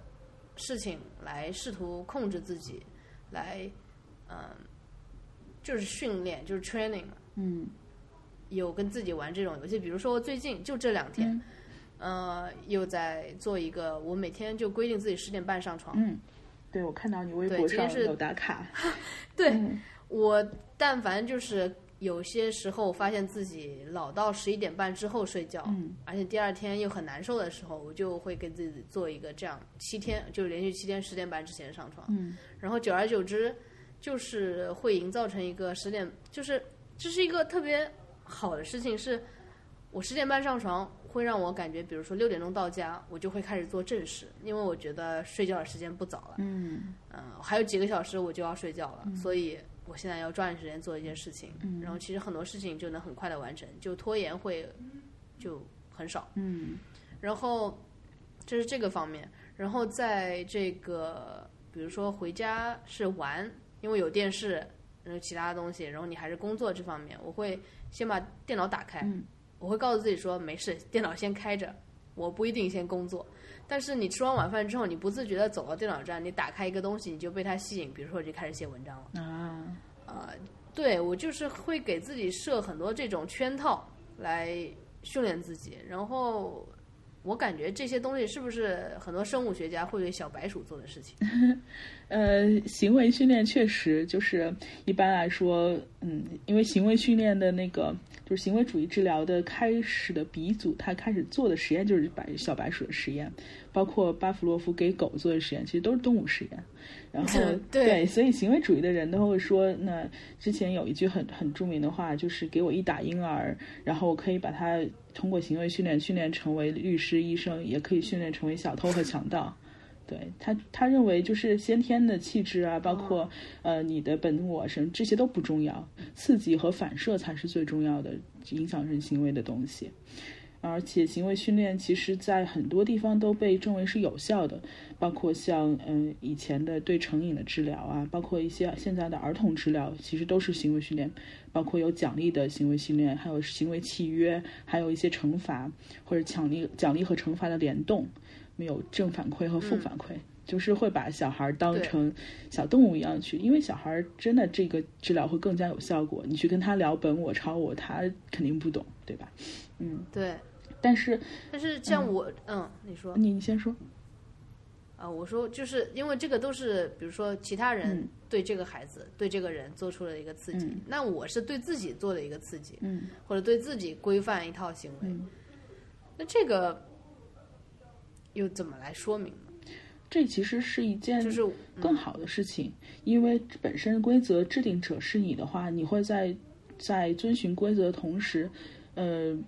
事情来试图控制自己，来嗯、就是训练，就是 training 嘛。嗯有跟自己玩这种游戏，比如说最近就这两天，呃，又在做一个，我每天就规定自己十点半上床。嗯，对我看到你微博上有打卡。对、嗯我，但凡就是有些时候发现自己老到十一点半之后睡觉，嗯而且第二天又很难受的时候，我就会给自己做一个这样七天，就连续七天十点半之前上床。嗯然后久而久之，就是会营造成一个十点，就是这是一个特别好的事情，是我十点半上床会让我感觉，比如说六点钟到家，我就会开始做正事，因为我觉得睡觉的时间不早了，嗯。嗯、还有几个小时我就要睡觉了，所以我现在要抓紧时间做一件事情，嗯。然后其实很多事情就能很快的完成，就拖延会就很少。嗯。然后这是这个方面，然后在这个比如说回家是玩，因为有电视，然后其他的东西，然后你还是工作这方面，我会先把电脑打开，嗯我会告诉自己说没事，电脑先开着，我不一定先工作。但是你吃完晚饭之后，你不自觉的走到电脑站，你打开一个东西，你就被它吸引，比如说我就开始写文章了。啊，呃、对我就是会给自己设很多这种圈套来训练自己，然后我感觉这些东西是不是很多生物学家会对小白鼠做的事情？呃，行为训练确实就是一般来说，嗯，因为行为训练的那个就是行为主义治疗的开始的鼻祖，他开始做的实验就是白小白鼠的实验，包括巴甫洛夫给狗做的实验，其实都是动物实验。然后 对所以行为主义的人都会说，那之前有一句很很著名的话，就是给我一打婴儿，然后我可以把他通过行为训练训练成为律师、医生，也可以训练成为小偷和强盗。对他，他认为就是先天的气质啊，包括、呃你的本我什么这些都不重要，刺激和反射才是最重要的影响人行为的东西。而且行为训练其实在很多地方都被证为是有效的，包括像嗯、呃以前的对成瘾的治疗啊，包括一些现在的儿童治疗，其实都是行为训练，包括有奖励的行为训练，还有行为契约，还有一些惩罚或者奖励奖励和惩罚的联动，没有正反馈和负反馈。就是会把小孩当成小动物一样去，因为小孩真的这个治疗会更加有效果。你去跟他聊本我、超我，他肯定不懂，对吧？嗯，对，但是但是像我，嗯你说。你你先说，啊，我说就是因为这个都是，比如说其他人嗯。对这个孩子、对这个人做出了一个刺激，嗯。那我是对自己做的一个刺激，嗯。或者对自己规范一套行为，嗯。那这个又怎么来说明呢？这其实是一件就是更好的事情，因为本身规则制定者是你的话，你会在在遵循规则的同时，呃，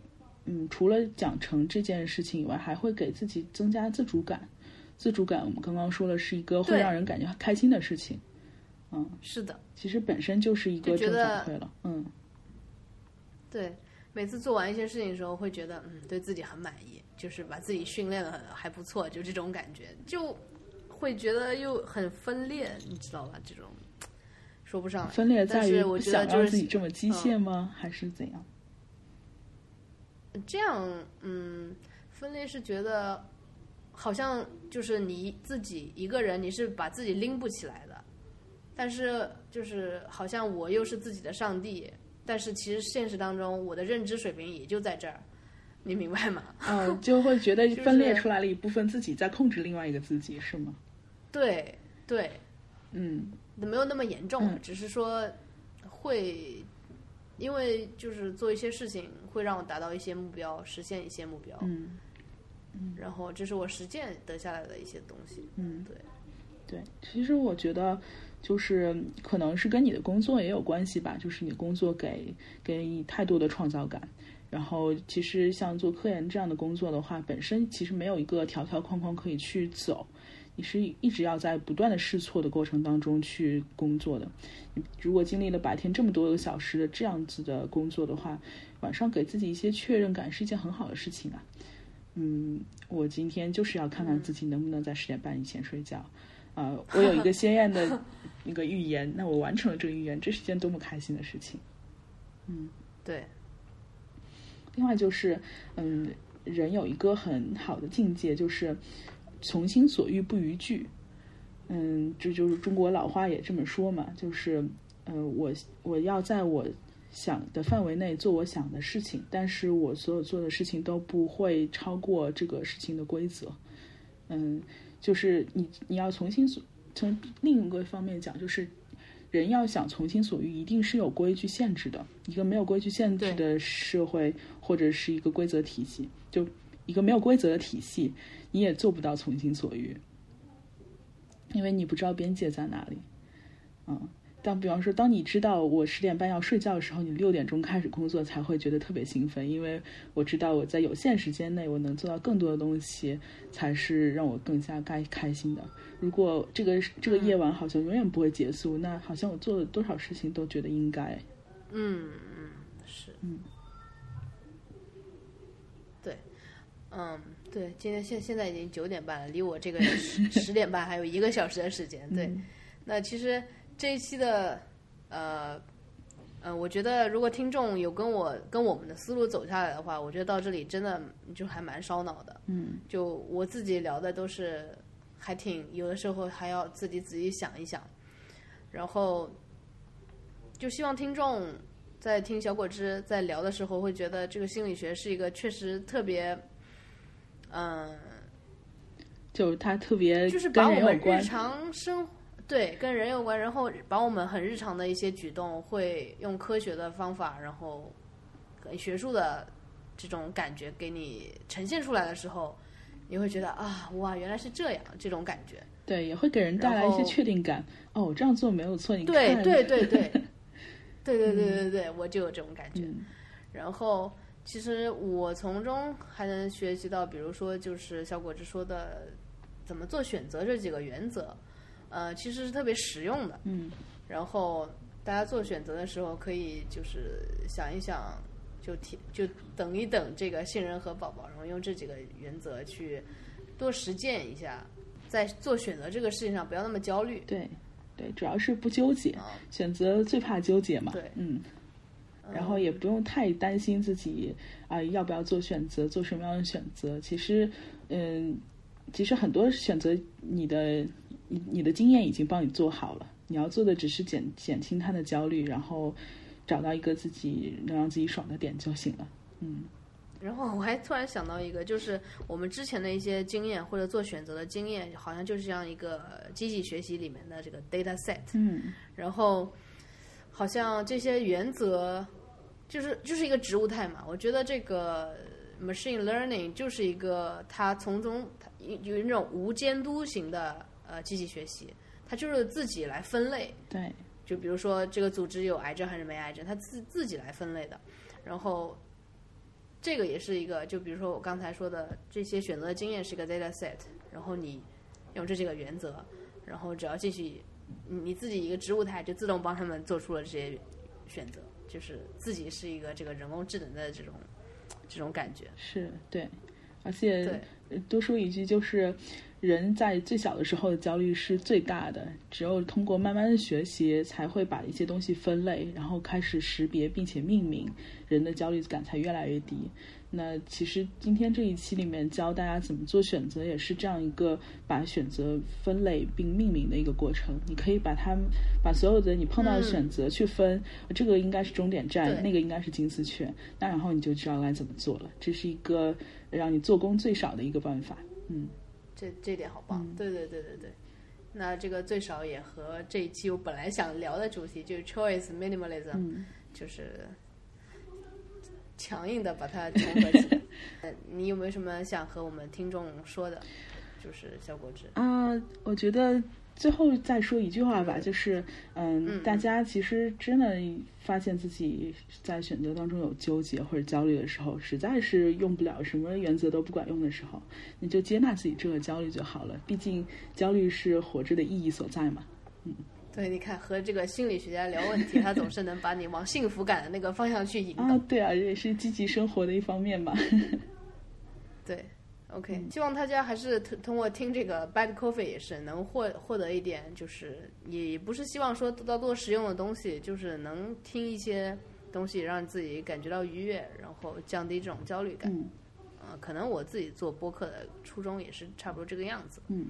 嗯，除了讲成这件事情以外，还会给自己增加自主感。自主感，我们刚刚说了是一个会让人感觉开心的事情，嗯是的，其实本身就是一个正反馈了。嗯，对，每次做完一些事情的时候，会觉得嗯，对自己很满意，就是把自己训练的还不错，就这种感觉，就会觉得又很分裂，你知道吧？这种说不上来。分裂在于但是我觉得想让就是自己这么机械吗？还是怎样？这样，嗯，分裂是觉得好像就是你自己一个人，你是把自己拎不起来的，但是就是好像我又是自己的上帝，但是其实现实当中我的认知水平也就在这儿，你明白吗？嗯，就会觉得 分裂出来了一部分自己在控制另外一个自己，是吗？对对，嗯没有那么严重，嗯只是说会。因为就是做一些事情会让我达到一些目标，实现一些目标，嗯嗯然后这是我实践得下来的一些东西。嗯，对对。其实我觉得，就是可能是跟你的工作也有关系吧，就是你工作给给你太多的创造感。然后，其实像做科研这样的工作的话，本身其实没有一个条条框框可以去走，你是一直要在不断的试错的过程当中去工作的。你如果经历了白天这么多个小时的这样子的工作的话，晚上给自己一些确认感是一件很好的事情啊。嗯，我今天就是要看看自己能不能在十点半以前睡觉。呃，我有一个鲜艳的 那个预言，那我完成了这个预言，这是一件多么开心的事情。嗯对，另外就是，嗯，人有一个很好的境界，就是从心所欲不逾矩。嗯，这就是中国老话也这么说嘛，就是，呃，我我要在我想的范围内做我想的事情，但是我所有做的事情都不会超过这个事情的规则。嗯，就是你你要从心所从另一个方面讲，就是人要想从心所欲，一定是有规矩限制的。一个没有规矩限制的社会，或者是一个规则体系，就一个没有规则的体系，你也做不到从心所欲，因为你不知道边界在哪里。嗯，但比方说，当你知道我十点半要睡觉的时候，你六点钟开始工作才会觉得特别兴奋，因为我知道我在有限时间内我能做到更多的东西，才是让我更加该开心的。如果这个这个夜晚好像永远不会结束，那好像我做了多少事情都觉得应该。嗯嗯是，嗯，对，嗯对，今天现现在已经九点半了，离我这个十十点半还有一个小时的时间。对，那其实这一期的呃。嗯，我觉得如果听众有跟我跟我们的思路走下来的话，我觉得到这里真的就还蛮烧脑的。嗯，就我自己聊的都是还挺有的时候还要自己仔细想一想，然后就希望听众在听小果汁在聊的时候，会觉得这个心理学是一个确实特别，嗯、就是它特别就是把我们日。常生对跟人有关，然后把我们很日常的一些举动，会用科学的方法，然后很学术的这种感觉给你呈现出来的时候，你会觉得啊，哇，原来是这样，这种感觉。对，也会给人带来一些确定感。哦，我这样做没有错，你看，对对对对，对 对对对对，我就有这种感觉。嗯然后，其实我从中还能学习到，比如说就是小果子说的怎么做选择这几个原则，呃，其实是特别实用的。嗯然后大家做选择的时候，可以就是想一想，就提就等一等这个杏仁和宝宝，然后用这几个原则去多实践一下，在做选择这个事情上不要那么焦虑。对对，主要是不纠结，啊选择最怕纠结嘛。对嗯。然后也不用太担心自己啊、要不要做选择，做什么样的选择。其实，嗯，其实很多选择你的你你的经验已经帮你做好了，你要做的只是减减轻他的焦虑，然后找到一个自己能让自己爽的点就行了。嗯然后我还突然想到一个，就是我们之前的一些经验或者做选择的经验，好像就是这样一个机器学习里面的这个 data set，嗯然后好像这些原则就是就是一个植物态嘛。我觉得这个 machine learning 就是一个它从中它有有那种无监督型的呃积极学习，它就是自己来分类。对，就比如说这个组织有癌症还是没癌症，它自自己来分类的。然后这个也是一个，就比如说我刚才说的这些选择的经验是一个 data set，然后你用这几个原则，然后只要继续你你自己一个植物态就自动帮他们做出了这些选择，就是自己是一个这个人工智能的这种这种感觉。是对，而且多说一句，就是人在最小的时候的焦虑是最大的，只有通过慢慢的学习，才会把一些东西分类，然后开始识别并且命名，人的焦虑感才越来越低。那其实今天这一期里面教大家怎么做选择，也是这样一个把选择分类并命名的一个过程。你可以把它把所有的你碰到的选择去分，这个应该是终点站，那个应该是金丝雀，那然后你就知道该怎么做了。这是一个让你做工最少的一个办法。嗯，这这点好棒，对对对对对。那这个最少也和这一期我本来想聊的主题就是 choice minimalism，、嗯就是强硬的把它重合起来。呃你有没有什么想和我们听众说的？就是小果汁，啊，我觉得最后再说一句话吧，就是嗯，嗯大家其实真的发现自己在选择当中有纠结或者焦虑的时候，实在是用不了什么原则都不管用的时候，你就接纳自己这个焦虑就好了。毕竟焦虑是活着的意义所在嘛。嗯对，你看和这个心理学家聊问题，他总是能把你往幸福感的那个方向去引导。啊，对啊，这也是积极生活的一方面吧。对，OK，、希望大家还是通通过听这个 Bad Coffee 也是能获获得一点，就是也也不是希望说得到多实用的东西，就是能听一些东西让自己感觉到愉悦，然后降低这种焦虑感。嗯呃，可能我自己做播客的初衷也是差不多这个样子。嗯，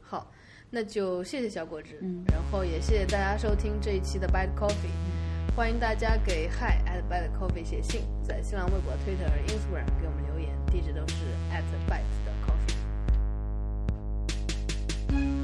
好，那就谢谢小果汁，嗯然后也谢谢大家收听这一期的 Bad Coffee。欢迎大家给 hi at bad coffee 写信，在新浪微博、Twitter、Instagram 给我们留言，地址都是 at 的考试。